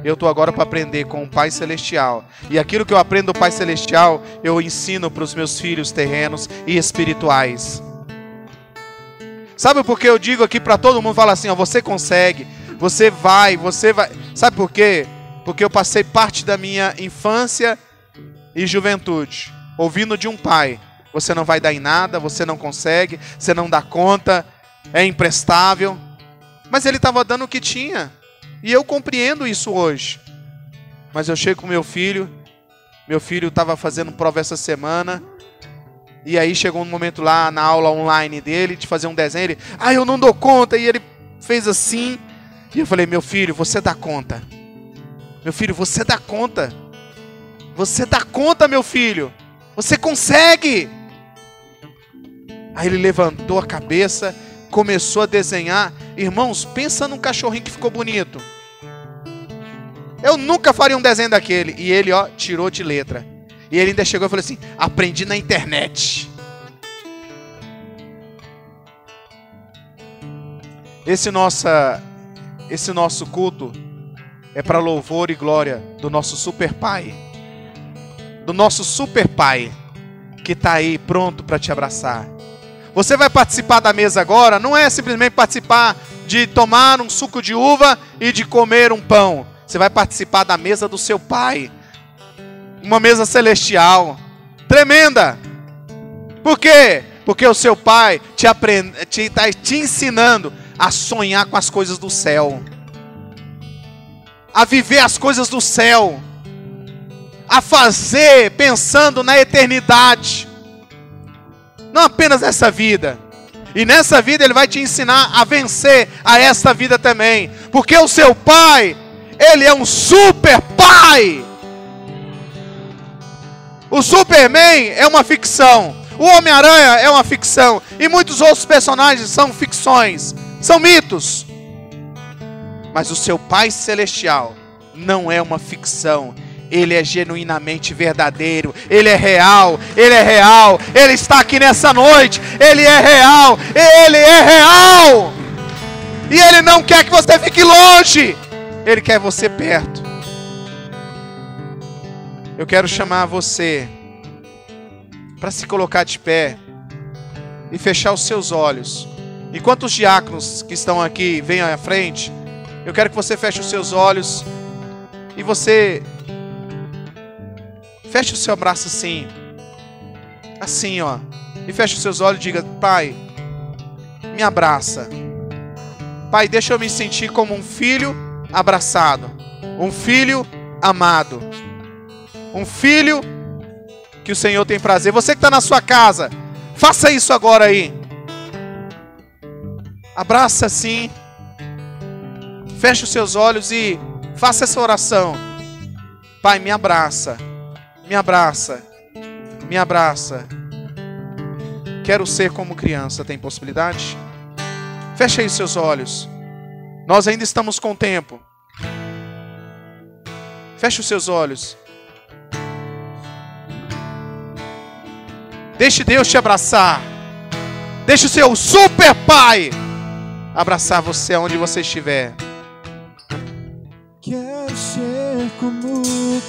Eu estou agora para aprender com o Pai Celestial. E aquilo que eu aprendo do Pai Celestial, eu ensino para os meus filhos terrenos e espirituais. Sabe por que eu digo aqui para todo mundo? Fala assim: ó, você consegue, você vai, você vai. Sabe por quê? Porque eu passei parte da minha infância e juventude ouvindo de um pai: você não vai dar em nada, você não consegue, você não dá conta, é imprestável. Mas ele estava dando o que tinha. E eu compreendo isso hoje. Mas eu chego com meu filho, meu filho estava fazendo prova essa semana. E aí chegou um momento lá na aula online dele de fazer um desenho. Ele, ah, eu não dou conta. E ele fez assim. E eu falei, meu filho, você dá conta. Meu filho, você dá conta. Você dá conta, meu filho. Você consegue. Aí ele levantou a cabeça, começou a desenhar. Irmãos, pensa num cachorrinho que ficou bonito. Eu nunca faria um desenho daquele. E ele, ó, tirou de letra. E ele ainda chegou e falou assim: aprendi na internet. Esse, nossa, esse nosso culto é para louvor e glória do nosso super pai. Do nosso super pai que está aí pronto para te abraçar. Você vai participar da mesa agora, não é simplesmente participar de tomar um suco de uva e de comer um pão. Você vai participar da mesa do seu pai. Uma mesa celestial. Tremenda. Por quê? Porque o seu pai te está te, tá te ensinando a sonhar com as coisas do céu, a viver as coisas do céu, a fazer pensando na eternidade, não apenas nessa vida. E nessa vida ele vai te ensinar a vencer a esta vida também, porque o seu pai, ele é um super pai. O Superman é uma ficção. O Homem-Aranha é uma ficção. E muitos outros personagens são ficções. São mitos. Mas o seu Pai Celestial não é uma ficção. Ele é genuinamente verdadeiro, ele é real, ele é real, ele está aqui nessa noite, ele é real, ele é real. E ele não quer que você fique longe, ele quer você perto. Eu quero chamar você para se colocar de pé e fechar os seus olhos. Enquanto os diáconos que estão aqui vêm à frente, eu quero que você feche os seus olhos e você feche o seu abraço assim. Assim, ó. E feche os seus olhos e diga: Pai, me abraça. Pai, deixa eu me sentir como um filho abraçado, um filho amado, um filho que o Senhor tem prazer. Você que está na sua casa, faça isso agora aí. Abraça assim. Feche os seus olhos e faça essa oração. Pai, me abraça. Me abraça. Me abraça. Quero ser como criança. Tem possibilidade? Feche aí seus olhos. Nós ainda estamos com tempo. Feche os seus olhos. Deixe Deus te abraçar. Deixe o seu super pai abraçar você onde você estiver. Quero ser como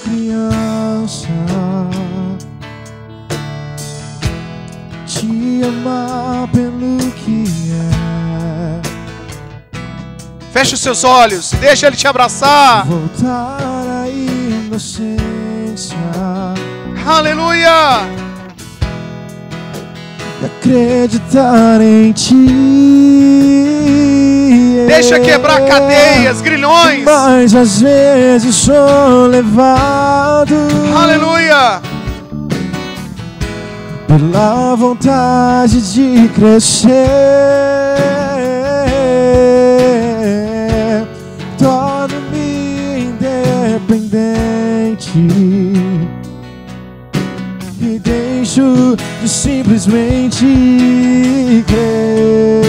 criança, te amar pelo que é. Feche os seus olhos, deixa ele te abraçar. Voltar à inocência. Aleluia! Acreditar em ti. Deixa quebrar cadeias, grilhões. Mas às vezes sou levado. Aleluia. Pela vontade de crescer. Torno-me independente de simplesmente crer.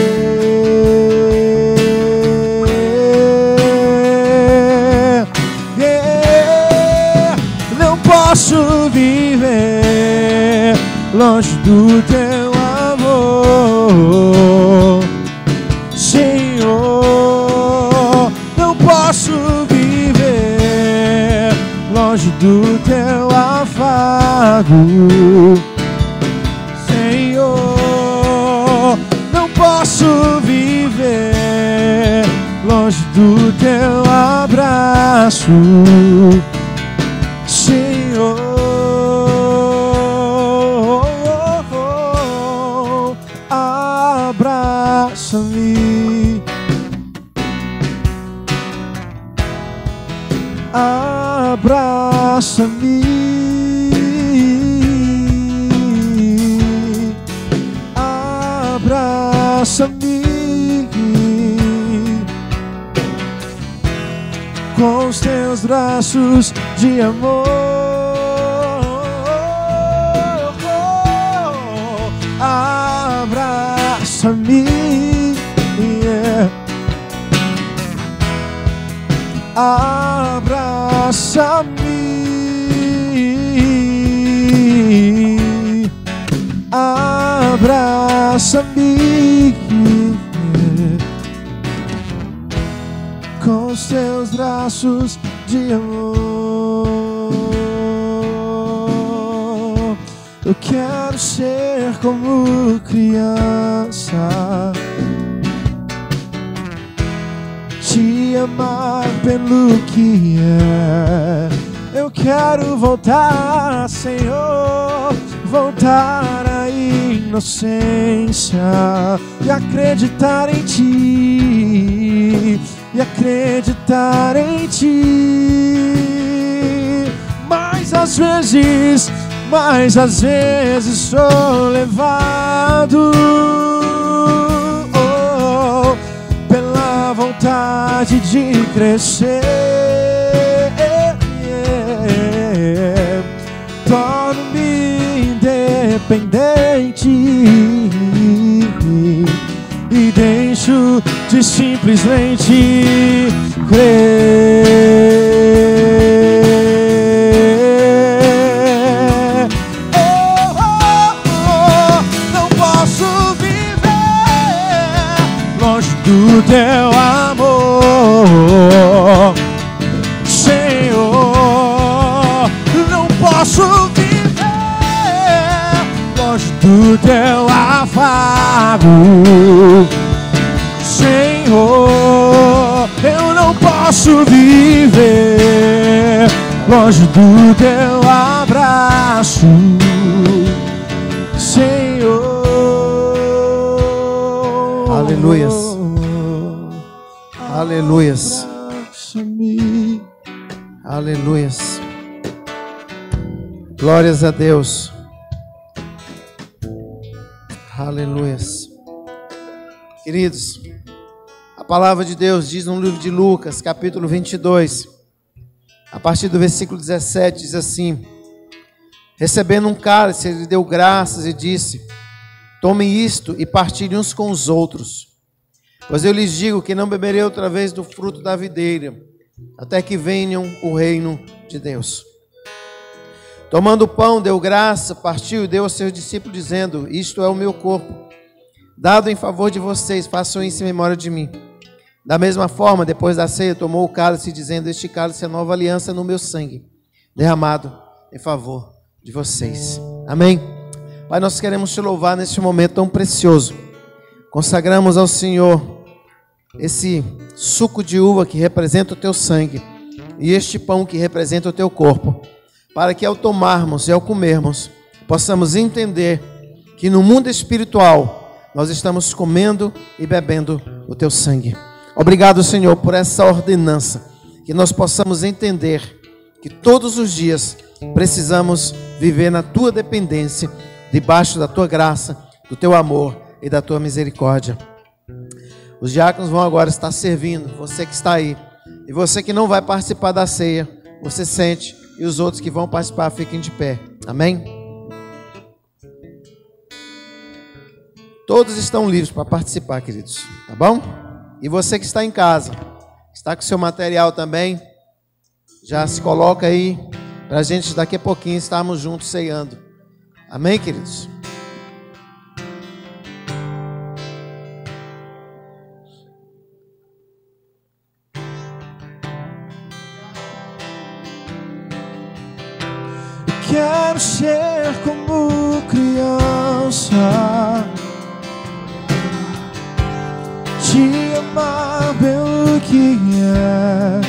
Yeah, não posso viver longe do teu amor, Senhor. Não posso viver longe do teu afago. Posso viver longe do teu abraço, Senhor. Abraça-me, abraça-me. Com os teus braços de amor. Abraça-me, abraça-me, abraça-me com os teus braços de amor. Eu quero ser como criança. te amar pelo que é. Eu quero voltar, Senhor, voltar à inocência e acreditar em Ti, e acreditar em Ti. Mas às vezes, mas às vezes sou levado oh, pela vontade de crescer. Torno-me independente e deixo de simplesmente crer. Oh, oh, oh, não posso viver longe do teu do teu afago. Senhor, eu não posso viver longe do teu abraço, Senhor. Aleluias. Aleluias. Aleluias. Glórias a Deus. Aleluias. Queridos, a palavra de Deus diz no livro de Lucas, capítulo 22, a partir do versículo 17, diz assim: Recebendo um cálice, ele deu graças e disse: Tomem isto e partilhem uns com os outros. Pois eu lhes digo que não beberei outra vez do fruto da videira, até que venham o reino de Deus. Tomando o pão, deu graça, partiu e deu aos seus discípulos, dizendo: Isto é o meu corpo, dado em favor de vocês, façam isso em memória de mim. Da mesma forma, depois da ceia, tomou o cálice, dizendo: Este cálice é a nova aliança no meu sangue, derramado em favor de vocês. Amém. Pai, nós queremos te louvar neste momento tão precioso. Consagramos ao Senhor esse suco de uva que representa o teu sangue e este pão que representa o teu corpo, para que ao tomarmos e ao comermos, possamos entender que no mundo espiritual nós estamos comendo e bebendo o teu sangue. Obrigado, Senhor, por essa ordenança, que nós possamos entender que todos os dias precisamos viver na tua dependência, debaixo da tua graça, do teu amor e da tua misericórdia. Os diáconos vão agora estar servindo, você que está aí, e você que não vai participar da ceia, você sente, e os outros que vão participar fiquem de pé. Amém? Todos estão livres para participar, queridos, tá bom? E você que está em casa, está com seu material também, já se coloca aí para a gente daqui a pouquinho estarmos juntos ceando. Amém, queridos? Quero ser como criança, te amar pelo que é,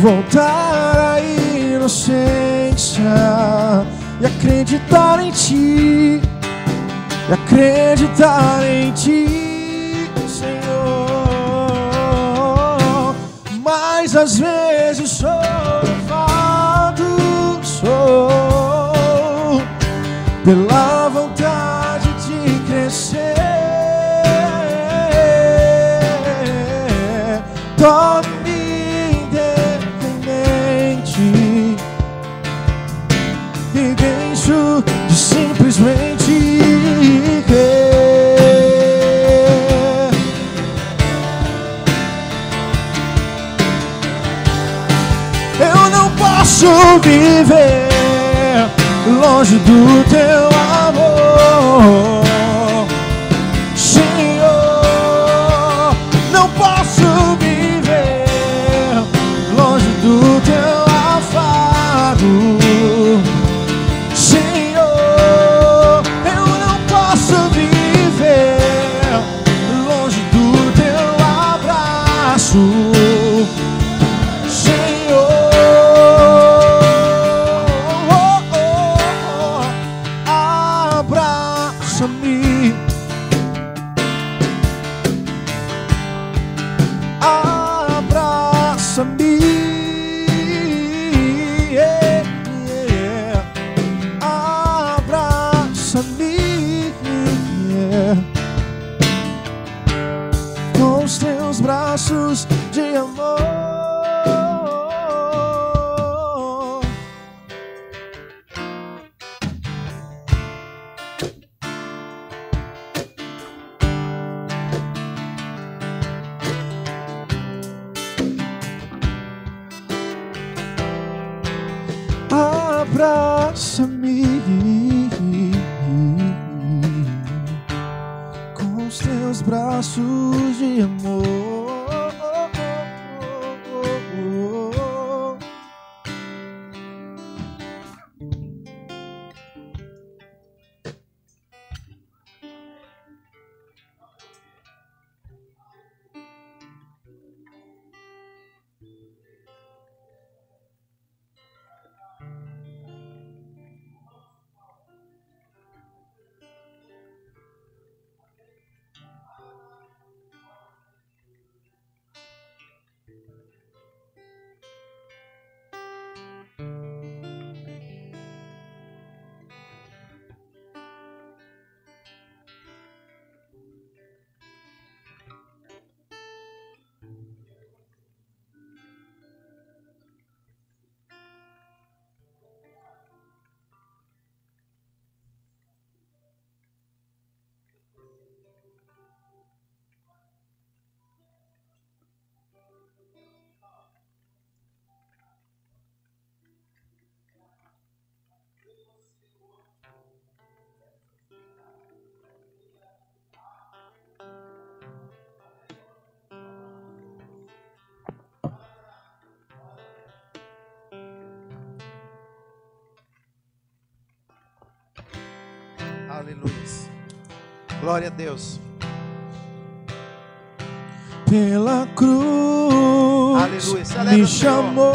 voltar à inocência e acreditar em ti, e acreditar em ti, Senhor. Mas às vezes pela vontade de crescer. Torne-me independente e deixo de simplesmente crer. Eu não posso viver longe do teu amor. Aleluia. Glória a Deus. Pela cruz Aleluia. Celebra me chamou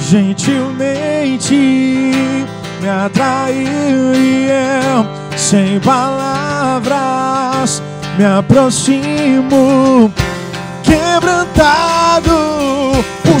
gentilmente, me atraiu e eu, sem palavras, me aproximo, quebrantado por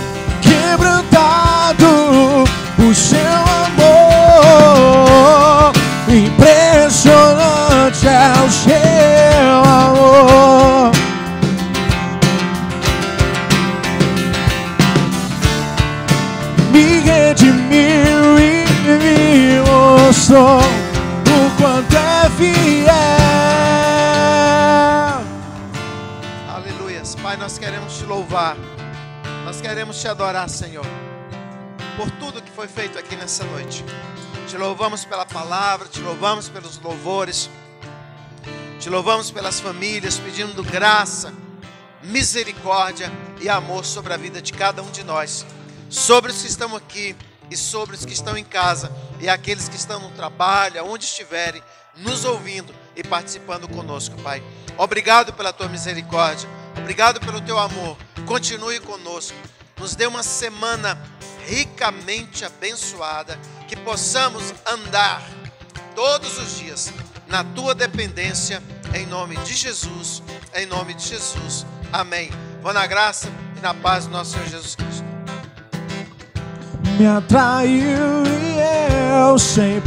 te adorar, Senhor. Por tudo que foi feito aqui nessa noite. Te louvamos pela palavra, te louvamos pelos louvores. Te louvamos pelas famílias, pedindo graça, misericórdia e amor sobre a vida de cada um de nós. Sobre os que estão aqui e sobre os que estão em casa e aqueles que estão no trabalho, onde estiverem, nos ouvindo e participando conosco, Pai. Obrigado pela tua misericórdia, obrigado pelo teu amor. Continue conosco. Nos dê uma semana ricamente abençoada, que possamos andar todos os dias na tua dependência, em nome de Jesus, em nome de Jesus. Amém. Vou na graça e na paz do nosso Senhor Jesus Cristo. Me atraiu e eu sem